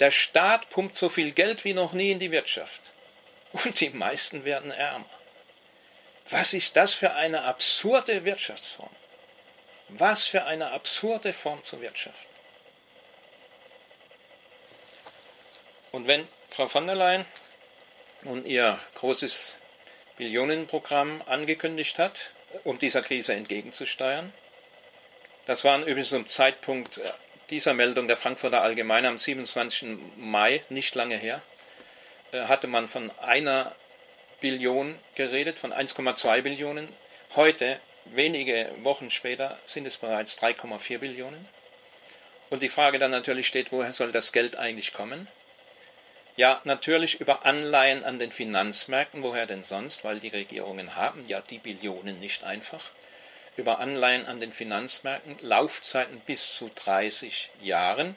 Der Staat pumpt so viel Geld wie noch nie in die Wirtschaft. Und die meisten werden ärmer. Was ist das für eine absurde Wirtschaftsform? Was für eine absurde Form zu wirtschaften. Und wenn Frau von der Leyen nun ihr großes Billionenprogramm angekündigt hat, um dieser Krise entgegenzusteuern, das war übrigens zum Zeitpunkt dieser Meldung der Frankfurter Allgemeine am 27. Mai, nicht lange her, äh, hatte man von einer Billion geredet, von 1,2 Billionen. Heute, wenige Wochen später, sind es bereits 3,4 Billionen. Und die Frage dann natürlich steht, woher soll das Geld eigentlich kommen? Ja, natürlich über Anleihen an den Finanzmärkten, woher denn sonst, weil die Regierungen haben ja die Billionen nicht einfach über Anleihen an den Finanzmärkten, Laufzeiten bis zu 30 Jahren.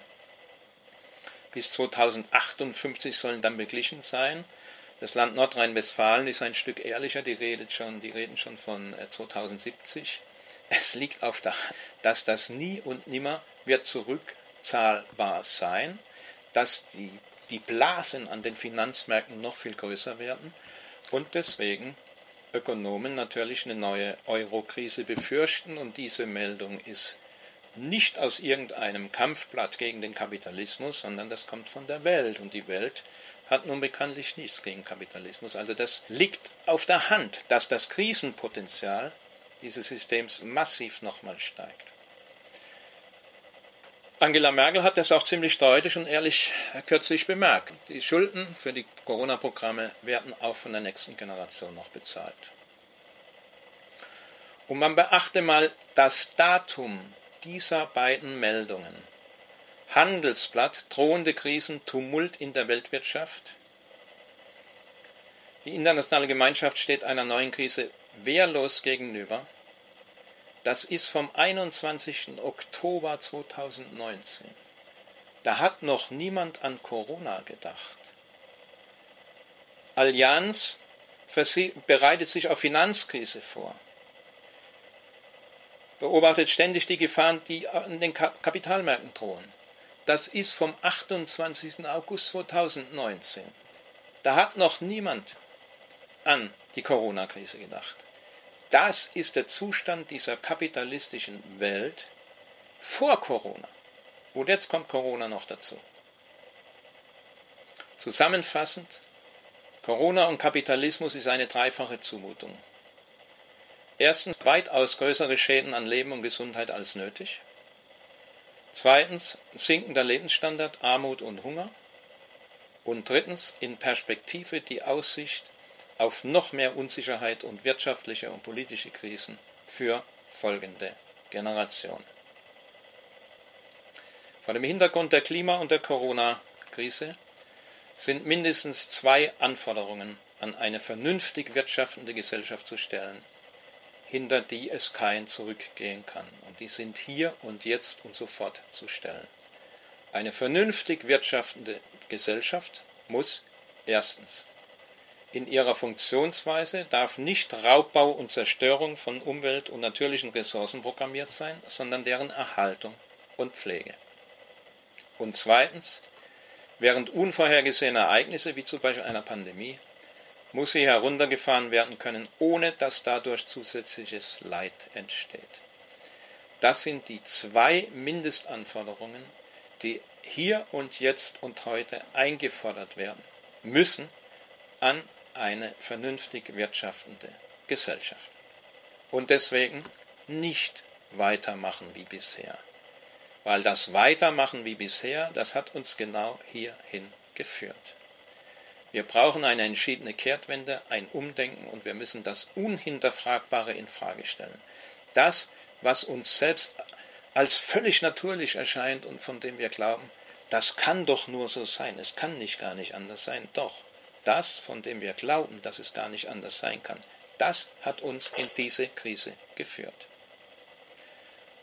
Bis 2058 sollen dann beglichen sein. Das Land Nordrhein-Westfalen ist ein Stück ehrlicher, die, redet schon, die reden schon von 2070. Äh, es liegt auf der Hand, dass das nie und nimmer wird zurückzahlbar sein, dass die, die Blasen an den Finanzmärkten noch viel größer werden und deswegen Ökonomen natürlich eine neue Euro-Krise befürchten und diese Meldung ist nicht aus irgendeinem Kampfblatt gegen den Kapitalismus, sondern das kommt von der Welt und die Welt hat nun bekanntlich nichts gegen Kapitalismus. Also das liegt auf der Hand, dass das Krisenpotenzial dieses Systems massiv nochmal steigt. Angela Merkel hat das auch ziemlich deutlich und ehrlich kürzlich bemerkt. Die Schulden für die Corona-Programme werden auch von der nächsten Generation noch bezahlt. Und man beachte mal das Datum dieser beiden Meldungen. Handelsblatt, drohende Krisen, Tumult in der Weltwirtschaft. Die internationale Gemeinschaft steht einer neuen Krise wehrlos gegenüber. Das ist vom 21. Oktober 2019. Da hat noch niemand an Corona gedacht. Allianz bereitet sich auf Finanzkrise vor, beobachtet ständig die Gefahren, die an den Kapitalmärkten drohen. Das ist vom 28. August 2019. Da hat noch niemand an die Corona-Krise gedacht. Das ist der Zustand dieser kapitalistischen Welt vor Corona. Und jetzt kommt Corona noch dazu. Zusammenfassend, Corona und Kapitalismus ist eine dreifache Zumutung. Erstens weitaus größere Schäden an Leben und Gesundheit als nötig. Zweitens sinkender Lebensstandard, Armut und Hunger. Und drittens in Perspektive die Aussicht auf noch mehr Unsicherheit und wirtschaftliche und politische Krisen für folgende Generationen. Vor dem Hintergrund der Klima- und der Corona-Krise sind mindestens zwei Anforderungen an eine vernünftig wirtschaftende Gesellschaft zu stellen, hinter die es kein Zurückgehen kann. Und die sind hier und jetzt und sofort zu stellen. Eine vernünftig wirtschaftende Gesellschaft muss erstens in ihrer Funktionsweise darf nicht Raubbau und Zerstörung von Umwelt und natürlichen Ressourcen programmiert sein, sondern deren Erhaltung und Pflege. Und zweitens, während unvorhergesehener Ereignisse wie zum Beispiel einer Pandemie muss sie heruntergefahren werden können, ohne dass dadurch zusätzliches Leid entsteht. Das sind die zwei Mindestanforderungen, die hier und jetzt und heute eingefordert werden müssen an eine vernünftig wirtschaftende Gesellschaft. Und deswegen nicht weitermachen wie bisher. Weil das Weitermachen wie bisher, das hat uns genau hierhin geführt. Wir brauchen eine entschiedene Kehrtwende, ein Umdenken und wir müssen das Unhinterfragbare in Frage stellen. Das, was uns selbst als völlig natürlich erscheint und von dem wir glauben, das kann doch nur so sein, es kann nicht gar nicht anders sein. Doch, das, von dem wir glauben, dass es gar nicht anders sein kann, das hat uns in diese Krise geführt.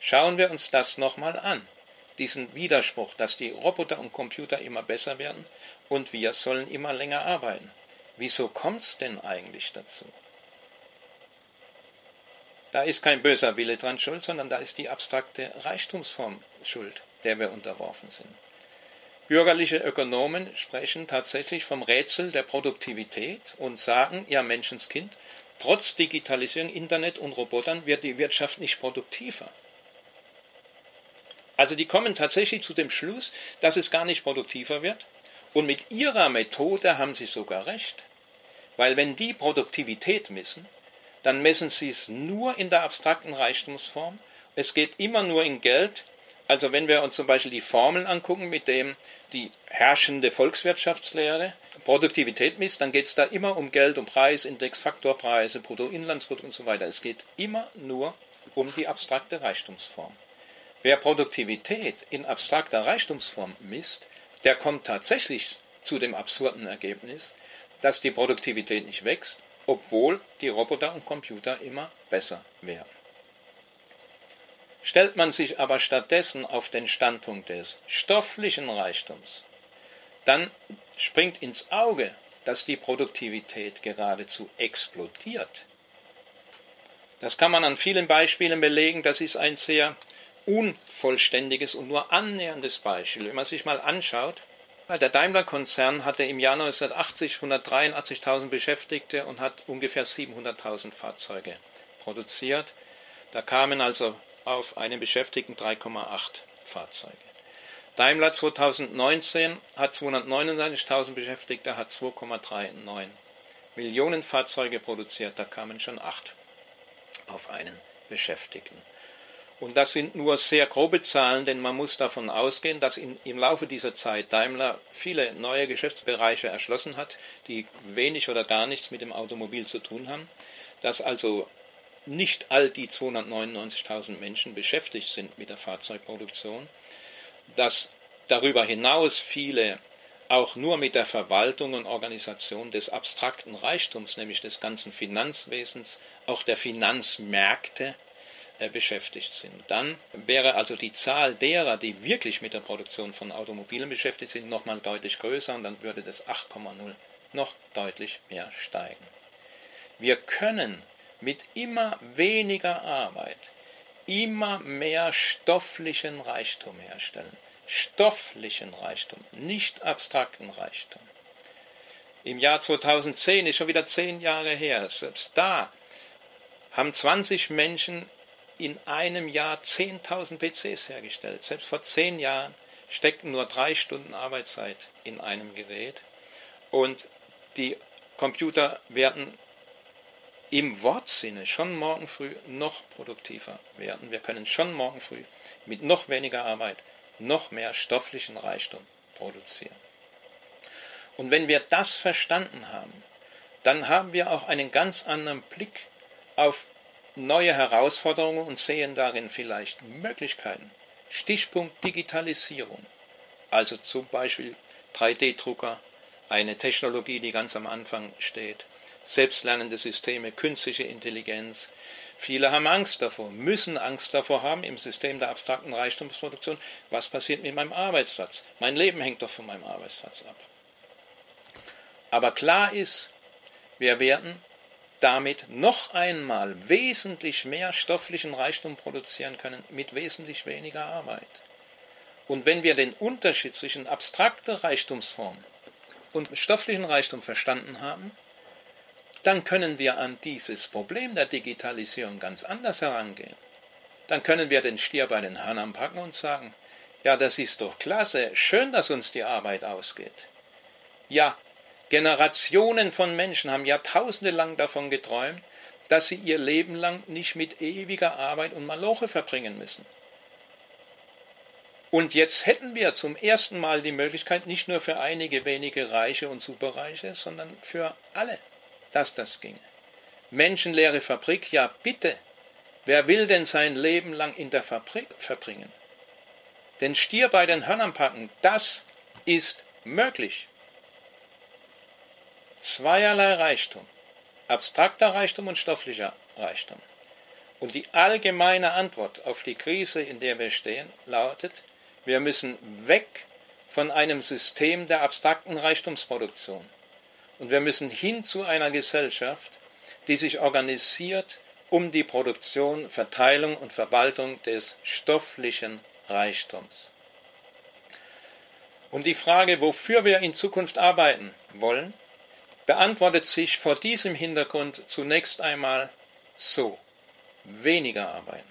Schauen wir uns das nochmal an, diesen Widerspruch, dass die Roboter und Computer immer besser werden und wir sollen immer länger arbeiten. Wieso kommt es denn eigentlich dazu? Da ist kein böser Wille dran schuld, sondern da ist die abstrakte Reichtumsform schuld, der wir unterworfen sind. Bürgerliche Ökonomen sprechen tatsächlich vom Rätsel der Produktivität und sagen, ja Menschenskind, trotz Digitalisierung, Internet und Robotern wird die Wirtschaft nicht produktiver. Also die kommen tatsächlich zu dem Schluss, dass es gar nicht produktiver wird. Und mit ihrer Methode haben sie sogar recht. Weil wenn die Produktivität messen, dann messen sie es nur in der abstrakten Reichtumsform. Es geht immer nur in Geld. Also wenn wir uns zum Beispiel die Formeln angucken, mit dem die herrschende Volkswirtschaftslehre Produktivität misst, dann geht es da immer um Geld, um Preisindex, Faktorpreise, Bruttoinlandsprodukt und so weiter. Es geht immer nur um die abstrakte Reichtumsform. Wer Produktivität in abstrakter Reichtumsform misst, der kommt tatsächlich zu dem absurden Ergebnis, dass die Produktivität nicht wächst, obwohl die Roboter und Computer immer besser werden. Stellt man sich aber stattdessen auf den Standpunkt des stofflichen Reichtums, dann springt ins Auge, dass die Produktivität geradezu explodiert. Das kann man an vielen Beispielen belegen. Das ist ein sehr unvollständiges und nur annäherndes Beispiel. Wenn man sich mal anschaut, der Daimler-Konzern hatte im Jahr 1980 183.000 Beschäftigte und hat ungefähr 700.000 Fahrzeuge produziert. Da kamen also auf einen Beschäftigten 3,8 Fahrzeuge. Daimler 2019 hat 299.000 Beschäftigte, hat 2,39 Millionen Fahrzeuge produziert, da kamen schon 8 auf einen Beschäftigten. Und das sind nur sehr grobe Zahlen, denn man muss davon ausgehen, dass in, im Laufe dieser Zeit Daimler viele neue Geschäftsbereiche erschlossen hat, die wenig oder gar nichts mit dem Automobil zu tun haben, dass also nicht all die 299.000 Menschen beschäftigt sind mit der Fahrzeugproduktion, dass darüber hinaus viele auch nur mit der Verwaltung und Organisation des abstrakten Reichtums, nämlich des ganzen Finanzwesens, auch der Finanzmärkte, äh, beschäftigt sind. Dann wäre also die Zahl derer, die wirklich mit der Produktion von Automobilen beschäftigt sind, nochmal deutlich größer und dann würde das 8,0 noch deutlich mehr steigen. Wir können mit immer weniger Arbeit immer mehr stofflichen Reichtum herstellen. Stofflichen Reichtum, nicht abstrakten Reichtum. Im Jahr 2010 ist schon wieder zehn Jahre her. Selbst da haben 20 Menschen in einem Jahr 10.000 PCs hergestellt. Selbst vor zehn Jahren steckten nur drei Stunden Arbeitszeit in einem Gerät. Und die Computer werden im Wortsinne schon morgen früh noch produktiver werden. Wir können schon morgen früh mit noch weniger Arbeit noch mehr stofflichen Reichtum produzieren. Und wenn wir das verstanden haben, dann haben wir auch einen ganz anderen Blick auf neue Herausforderungen und sehen darin vielleicht Möglichkeiten. Stichpunkt Digitalisierung, also zum Beispiel 3D-Drucker, eine Technologie, die ganz am Anfang steht, selbstlernende Systeme, künstliche Intelligenz. Viele haben Angst davor, müssen Angst davor haben im System der abstrakten Reichtumsproduktion. Was passiert mit meinem Arbeitsplatz? Mein Leben hängt doch von meinem Arbeitsplatz ab. Aber klar ist, wir werden damit noch einmal wesentlich mehr stofflichen Reichtum produzieren können mit wesentlich weniger Arbeit. Und wenn wir den Unterschied zwischen abstrakter Reichtumsform und stofflichen Reichtum verstanden haben, dann können wir an dieses Problem der Digitalisierung ganz anders herangehen. Dann können wir den Stier bei den Hörnern packen und sagen, ja, das ist doch klasse, schön, dass uns die Arbeit ausgeht. Ja, Generationen von Menschen haben jahrtausende lang davon geträumt, dass sie ihr Leben lang nicht mit ewiger Arbeit und Maloche verbringen müssen. Und jetzt hätten wir zum ersten Mal die Möglichkeit, nicht nur für einige wenige Reiche und Superreiche, sondern für alle, dass das ginge. Menschenleere Fabrik, ja bitte. Wer will denn sein Leben lang in der Fabrik verbringen? Den Stier bei den Hörnern packen, das ist möglich. Zweierlei Reichtum, abstrakter Reichtum und stofflicher Reichtum. Und die allgemeine Antwort auf die Krise, in der wir stehen, lautet, wir müssen weg von einem System der abstrakten Reichtumsproduktion. Und wir müssen hin zu einer Gesellschaft, die sich organisiert um die Produktion, Verteilung und Verwaltung des stofflichen Reichtums. Und die Frage, wofür wir in Zukunft arbeiten wollen, beantwortet sich vor diesem Hintergrund zunächst einmal so. Weniger arbeiten.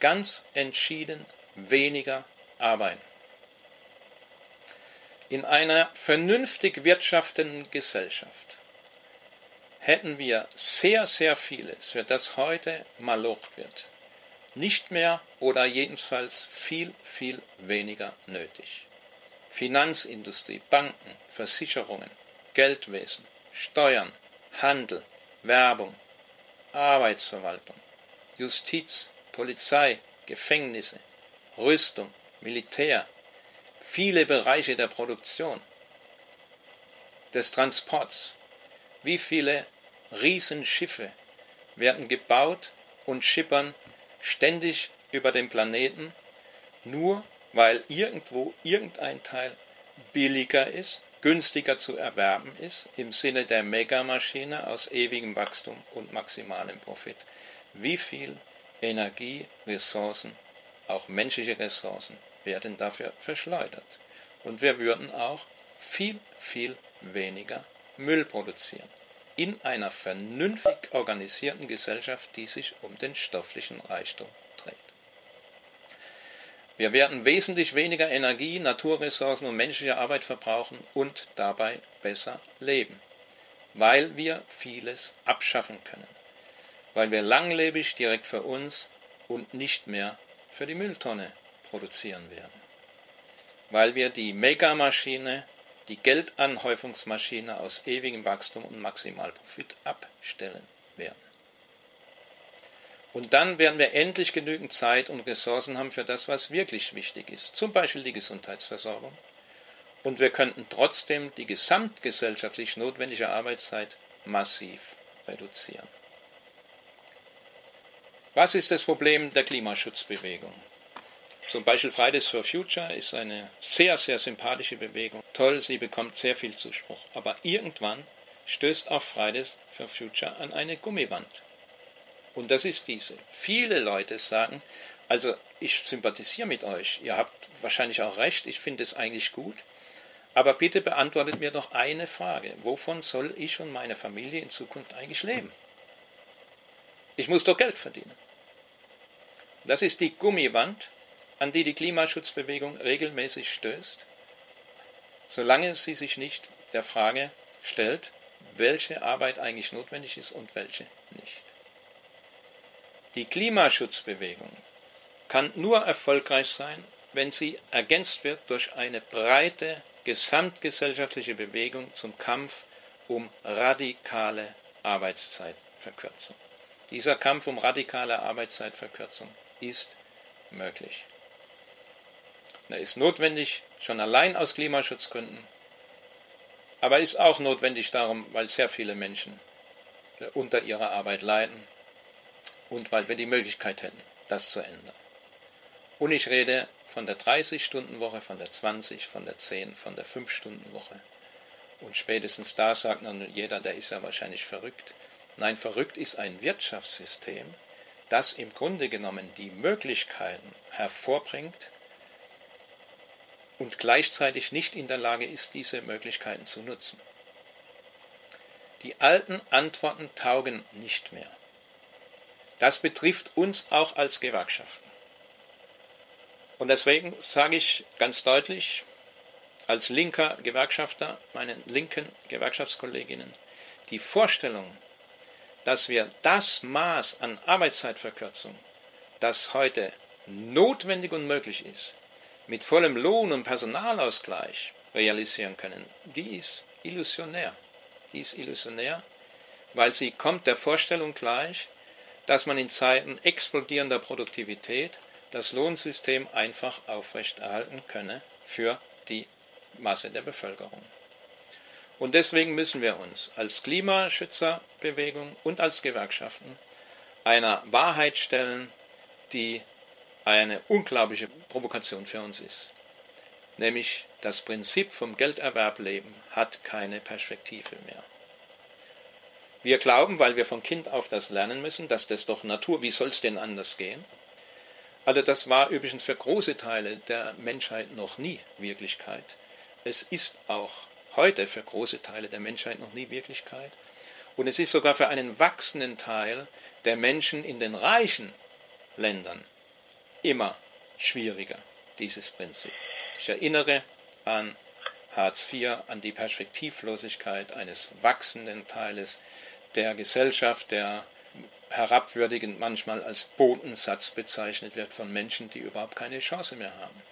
Ganz entschieden weniger arbeiten. In einer vernünftig wirtschaftenden Gesellschaft hätten wir sehr, sehr vieles, für das heute malocht wird, nicht mehr oder jedenfalls viel, viel weniger nötig. Finanzindustrie, Banken, Versicherungen, Geldwesen, Steuern, Handel, Werbung, Arbeitsverwaltung, Justiz, Polizei, Gefängnisse, Rüstung, Militär, viele Bereiche der Produktion, des Transports, wie viele Riesenschiffe werden gebaut und schippern ständig über den Planeten, nur weil irgendwo irgendein Teil billiger ist, günstiger zu erwerben ist, im Sinne der Megamaschine aus ewigem Wachstum und maximalem Profit. Wie viel Energie, Ressourcen, auch menschliche Ressourcen werden dafür verschleudert. Und wir würden auch viel, viel weniger Müll produzieren. In einer vernünftig organisierten Gesellschaft, die sich um den stofflichen Reichtum dreht. Wir werden wesentlich weniger Energie, Naturressourcen und menschliche Arbeit verbrauchen und dabei besser leben, weil wir vieles abschaffen können, weil wir langlebig direkt für uns und nicht mehr für die Mülltonne produzieren werden. Weil wir die Megamaschine, die Geldanhäufungsmaschine aus ewigem Wachstum und Maximalprofit abstellen werden. Und dann werden wir endlich genügend Zeit und Ressourcen haben für das, was wirklich wichtig ist, zum Beispiel die Gesundheitsversorgung. Und wir könnten trotzdem die gesamtgesellschaftlich notwendige Arbeitszeit massiv reduzieren. Was ist das Problem der Klimaschutzbewegung? Zum Beispiel Fridays for Future ist eine sehr, sehr sympathische Bewegung. Toll, sie bekommt sehr viel Zuspruch. Aber irgendwann stößt auch Fridays for Future an eine Gummiwand. Und das ist diese. Viele Leute sagen, also ich sympathisiere mit euch, ihr habt wahrscheinlich auch recht, ich finde es eigentlich gut, aber bitte beantwortet mir doch eine Frage. Wovon soll ich und meine Familie in Zukunft eigentlich leben? Ich muss doch Geld verdienen. Das ist die Gummiwand, an die die Klimaschutzbewegung regelmäßig stößt, solange sie sich nicht der Frage stellt, welche Arbeit eigentlich notwendig ist und welche nicht. Die Klimaschutzbewegung kann nur erfolgreich sein, wenn sie ergänzt wird durch eine breite gesamtgesellschaftliche Bewegung zum Kampf um radikale Arbeitszeitverkürzung. Dieser Kampf um radikale Arbeitszeitverkürzung ist möglich. Er ist notwendig, schon allein aus Klimaschutzgründen, aber ist auch notwendig darum, weil sehr viele Menschen äh, unter ihrer Arbeit leiden und weil wir die Möglichkeit hätten, das zu ändern. Und ich rede von der 30-Stunden-Woche, von der 20, von der 10, von der 5-Stunden-Woche. Und spätestens da sagt dann jeder, der ist ja wahrscheinlich verrückt. Nein, verrückt ist ein Wirtschaftssystem, das im Grunde genommen die Möglichkeiten hervorbringt, und gleichzeitig nicht in der Lage ist, diese Möglichkeiten zu nutzen. Die alten Antworten taugen nicht mehr. Das betrifft uns auch als Gewerkschaften. Und deswegen sage ich ganz deutlich, als linker Gewerkschafter, meinen linken Gewerkschaftskolleginnen, die Vorstellung, dass wir das Maß an Arbeitszeitverkürzung, das heute notwendig und möglich ist, mit vollem Lohn und Personalausgleich realisieren können, die ist illusionär. Die ist illusionär, weil sie kommt der Vorstellung gleich, dass man in Zeiten explodierender Produktivität das Lohnsystem einfach aufrechterhalten könne für die Masse der Bevölkerung. Und deswegen müssen wir uns als Klimaschützerbewegung und als Gewerkschaften einer Wahrheit stellen, die eine unglaubliche Provokation für uns ist. Nämlich das Prinzip vom Gelderwerb leben hat keine Perspektive mehr. Wir glauben, weil wir von Kind auf das lernen müssen, dass das doch Natur, wie soll es denn anders gehen? Also das war übrigens für große Teile der Menschheit noch nie Wirklichkeit. Es ist auch heute für große Teile der Menschheit noch nie Wirklichkeit. Und es ist sogar für einen wachsenden Teil der Menschen in den reichen Ländern immer schwieriger, dieses Prinzip. Ich erinnere an Hartz IV, an die Perspektivlosigkeit eines wachsenden Teiles der Gesellschaft, der herabwürdigend manchmal als Bodensatz bezeichnet wird von Menschen, die überhaupt keine Chance mehr haben.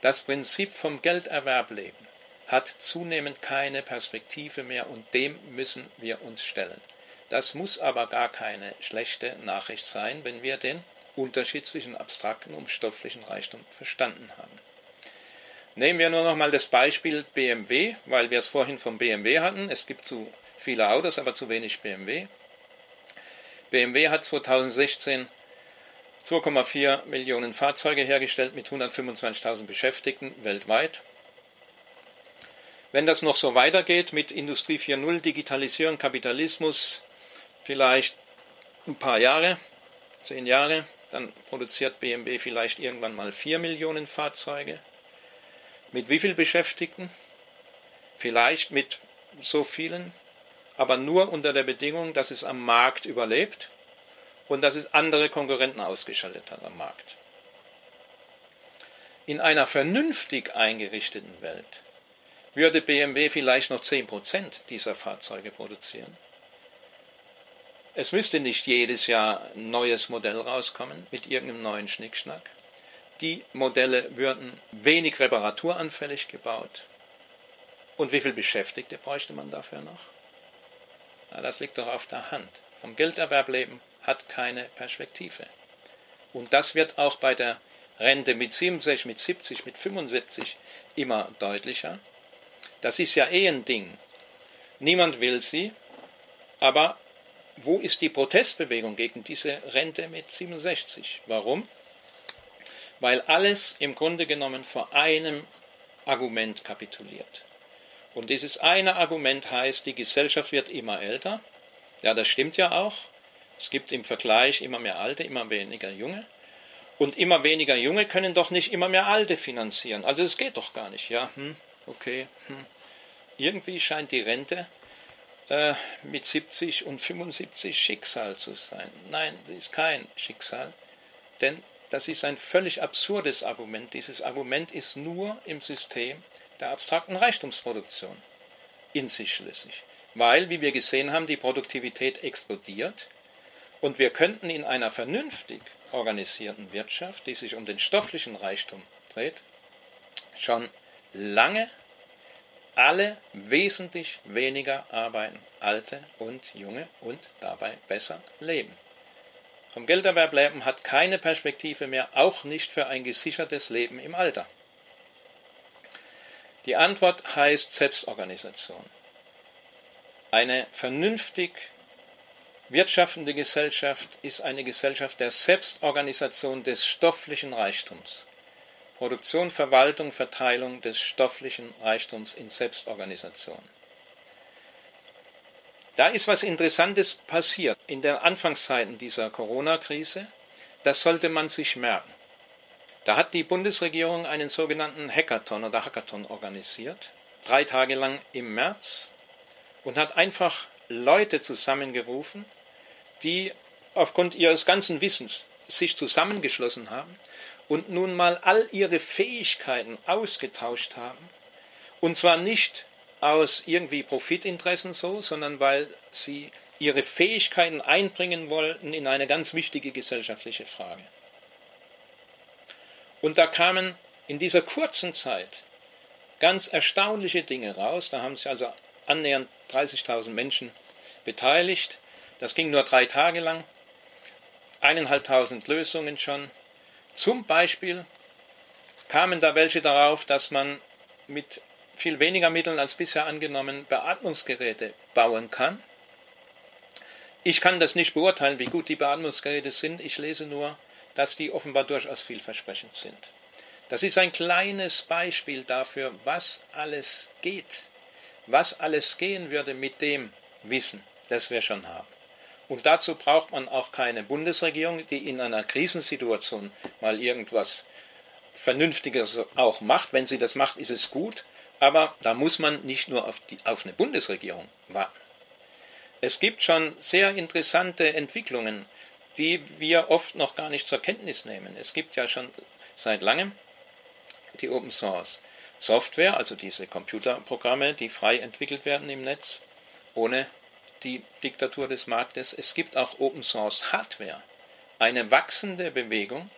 Das Prinzip vom Gelderwerb leben hat zunehmend keine Perspektive mehr und dem müssen wir uns stellen. Das muss aber gar keine schlechte Nachricht sein, wenn wir den Unterschied zwischen abstrakten und stofflichen Reichtum verstanden haben. Nehmen wir nur noch mal das Beispiel BMW, weil wir es vorhin vom BMW hatten. Es gibt zu viele Autos, aber zu wenig BMW. BMW hat 2016 2,4 Millionen Fahrzeuge hergestellt mit 125.000 Beschäftigten weltweit. Wenn das noch so weitergeht mit Industrie 4.0, Digitalisierung, Kapitalismus, vielleicht ein paar Jahre, zehn Jahre, dann produziert BMW vielleicht irgendwann mal 4 Millionen Fahrzeuge. Mit wie vielen Beschäftigten? Vielleicht mit so vielen, aber nur unter der Bedingung, dass es am Markt überlebt und dass es andere Konkurrenten ausgeschaltet hat am Markt. In einer vernünftig eingerichteten Welt würde BMW vielleicht noch 10% dieser Fahrzeuge produzieren. Es müsste nicht jedes Jahr ein neues Modell rauskommen mit irgendeinem neuen Schnickschnack. Die Modelle würden wenig reparaturanfällig gebaut. Und wie viele Beschäftigte bräuchte man dafür noch? Na, das liegt doch auf der Hand. Vom Gelderwerb leben hat keine Perspektive. Und das wird auch bei der Rente mit 67, mit 70, mit 75 immer deutlicher. Das ist ja eh ein Ding. Niemand will sie, aber wo ist die Protestbewegung gegen diese Rente mit 67? Warum? Weil alles im Grunde genommen vor einem Argument kapituliert. Und dieses eine Argument heißt, die Gesellschaft wird immer älter. Ja, das stimmt ja auch. Es gibt im Vergleich immer mehr Alte, immer weniger Junge. Und immer weniger Junge können doch nicht immer mehr Alte finanzieren. Also das geht doch gar nicht. Ja, hm, okay. Hm. Irgendwie scheint die Rente äh, mit 70 und 75 Schicksal zu sein. Nein, sie ist kein Schicksal, denn das ist ein völlig absurdes Argument. Dieses Argument ist nur im System der abstrakten Reichtumsproduktion in sich schlüssig, weil, wie wir gesehen haben, die Produktivität explodiert und wir könnten in einer vernünftig organisierten Wirtschaft, die sich um den stofflichen Reichtum dreht, schon lange alle wesentlich weniger arbeiten, alte und junge, und dabei besser leben. Vom Gelderwerb leben hat keine Perspektive mehr, auch nicht für ein gesichertes Leben im Alter. Die Antwort heißt Selbstorganisation. Eine vernünftig wirtschaftende Gesellschaft ist eine Gesellschaft der Selbstorganisation des stofflichen Reichtums. Produktion, Verwaltung, Verteilung des stofflichen Reichtums in Selbstorganisation. Da ist was Interessantes passiert in den Anfangszeiten dieser Corona-Krise. Das sollte man sich merken. Da hat die Bundesregierung einen sogenannten Hackathon oder Hackathon organisiert, drei Tage lang im März, und hat einfach Leute zusammengerufen, die aufgrund ihres ganzen Wissens sich zusammengeschlossen haben und nun mal all ihre Fähigkeiten ausgetauscht haben, und zwar nicht aus irgendwie Profitinteressen so, sondern weil sie ihre Fähigkeiten einbringen wollten in eine ganz wichtige gesellschaftliche Frage. Und da kamen in dieser kurzen Zeit ganz erstaunliche Dinge raus. Da haben sich also annähernd 30.000 Menschen beteiligt. Das ging nur drei Tage lang. Eineinhalbtausend Lösungen schon. Zum Beispiel kamen da welche darauf, dass man mit viel weniger Mitteln als bisher angenommen Beatmungsgeräte bauen kann. Ich kann das nicht beurteilen, wie gut die Beatmungsgeräte sind. Ich lese nur, dass die offenbar durchaus vielversprechend sind. Das ist ein kleines Beispiel dafür, was alles geht, was alles gehen würde mit dem Wissen, das wir schon haben. Und dazu braucht man auch keine Bundesregierung, die in einer Krisensituation mal irgendwas Vernünftiges auch macht. Wenn sie das macht, ist es gut. Aber da muss man nicht nur auf, die, auf eine Bundesregierung warten. Es gibt schon sehr interessante Entwicklungen, die wir oft noch gar nicht zur Kenntnis nehmen. Es gibt ja schon seit langem die Open Source Software, also diese Computerprogramme, die frei entwickelt werden im Netz, ohne die Diktatur des Marktes. Es gibt auch Open Source Hardware, eine wachsende Bewegung,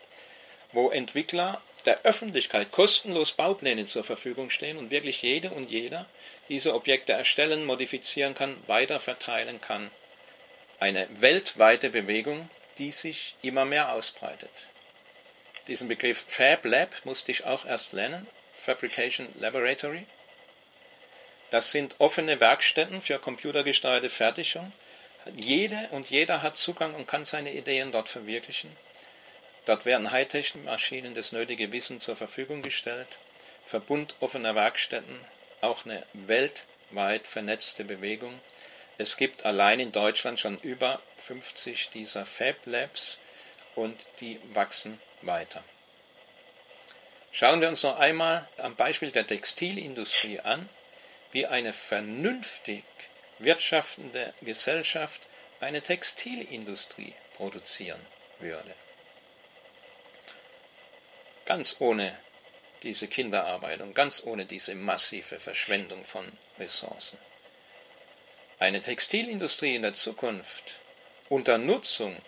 wo Entwickler der Öffentlichkeit kostenlos Baupläne zur Verfügung stehen und wirklich jede und jeder diese Objekte erstellen, modifizieren kann, weiter verteilen kann. Eine weltweite Bewegung, die sich immer mehr ausbreitet. Diesen Begriff Fab Lab musste ich auch erst lernen, Fabrication Laboratory. Das sind offene Werkstätten für computergesteuerte Fertigung. Jede und jeder hat Zugang und kann seine Ideen dort verwirklichen. Dort werden Hightech-Maschinen das nötige Wissen zur Verfügung gestellt. Verbund offener Werkstätten, auch eine weltweit vernetzte Bewegung. Es gibt allein in Deutschland schon über 50 dieser Fab Labs und die wachsen weiter. Schauen wir uns noch einmal am Beispiel der Textilindustrie an, wie eine vernünftig wirtschaftende Gesellschaft eine Textilindustrie produzieren würde. Ganz ohne diese Kinderarbeit und ganz ohne diese massive Verschwendung von Ressourcen. Eine Textilindustrie in der Zukunft unter Nutzung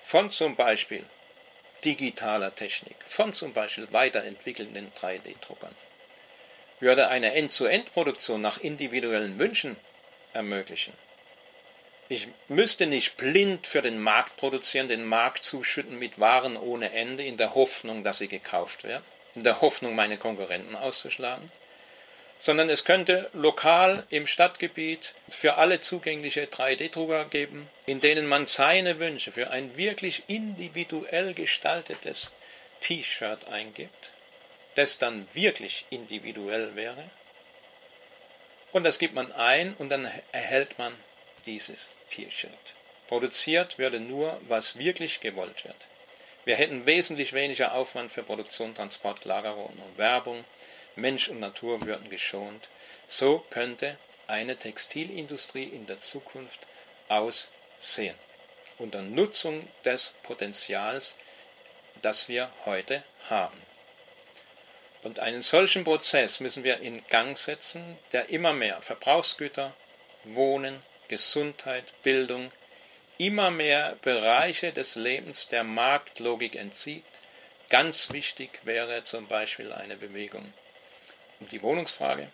von zum Beispiel digitaler Technik, von zum Beispiel weiterentwickelnden 3D-Druckern, würde eine End-zu-End-Produktion nach individuellen Wünschen ermöglichen. Ich müsste nicht blind für den Markt produzieren, den Markt zuschütten mit Waren ohne Ende, in der Hoffnung, dass sie gekauft werden, in der Hoffnung, meine Konkurrenten auszuschlagen, sondern es könnte lokal im Stadtgebiet für alle zugängliche 3D-Drucker geben, in denen man seine Wünsche für ein wirklich individuell gestaltetes T-Shirt eingibt, das dann wirklich individuell wäre. Und das gibt man ein und dann erhält man dieses T-Shirt. Produziert würde nur, was wirklich gewollt wird. Wir hätten wesentlich weniger Aufwand für Produktion, Transport, Lagerung und Werbung. Mensch und Natur würden geschont. So könnte eine Textilindustrie in der Zukunft aussehen. Unter Nutzung des Potenzials, das wir heute haben. Und einen solchen Prozess müssen wir in Gang setzen, der immer mehr Verbrauchsgüter, Wohnen, Gesundheit, Bildung, immer mehr Bereiche des Lebens der Marktlogik entzieht. Ganz wichtig wäre zum Beispiel eine Bewegung um die Wohnungsfrage.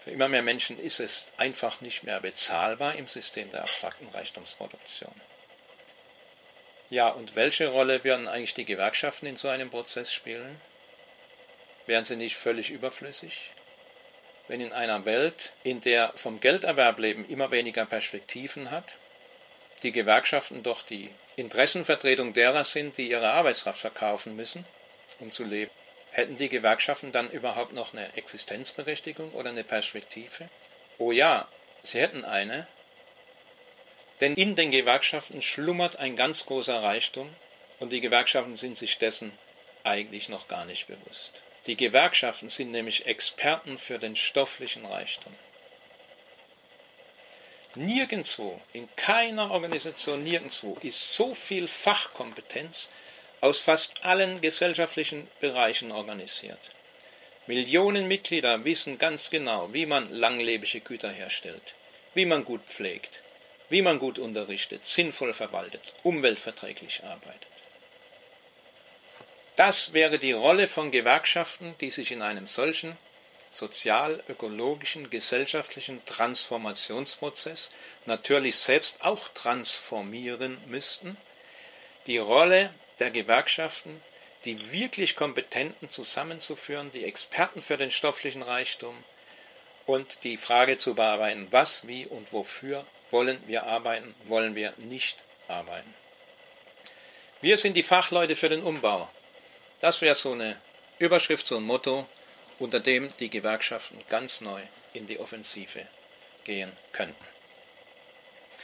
Für immer mehr Menschen ist es einfach nicht mehr bezahlbar im System der abstrakten Reichtumsproduktion. Ja, und welche Rolle werden eigentlich die Gewerkschaften in so einem Prozess spielen? Wären sie nicht völlig überflüssig? Wenn in einer Welt, in der vom Gelderwerb leben immer weniger Perspektiven hat, die Gewerkschaften doch die Interessenvertretung derer sind, die ihre Arbeitskraft verkaufen müssen, um zu leben, Hätten die Gewerkschaften dann überhaupt noch eine Existenzberechtigung oder eine Perspektive? Oh ja, sie hätten eine, denn in den Gewerkschaften schlummert ein ganz großer Reichtum und die Gewerkschaften sind sich dessen eigentlich noch gar nicht bewusst. Die Gewerkschaften sind nämlich Experten für den stofflichen Reichtum. Nirgendwo, in keiner Organisation, nirgendwo ist so viel Fachkompetenz aus fast allen gesellschaftlichen Bereichen organisiert. Millionen Mitglieder wissen ganz genau, wie man langlebige Güter herstellt, wie man gut pflegt, wie man gut unterrichtet, sinnvoll verwaltet, umweltverträglich arbeitet. Das wäre die Rolle von Gewerkschaften, die sich in einem solchen sozial, ökologischen, gesellschaftlichen Transformationsprozess natürlich selbst auch transformieren müssten. Die Rolle der Gewerkschaften, die wirklich Kompetenten zusammenzuführen, die Experten für den stofflichen Reichtum und die Frage zu bearbeiten, was, wie und wofür wollen wir arbeiten, wollen wir nicht arbeiten. Wir sind die Fachleute für den Umbau. Das wäre so eine Überschrift, so ein Motto, unter dem die Gewerkschaften ganz neu in die Offensive gehen könnten.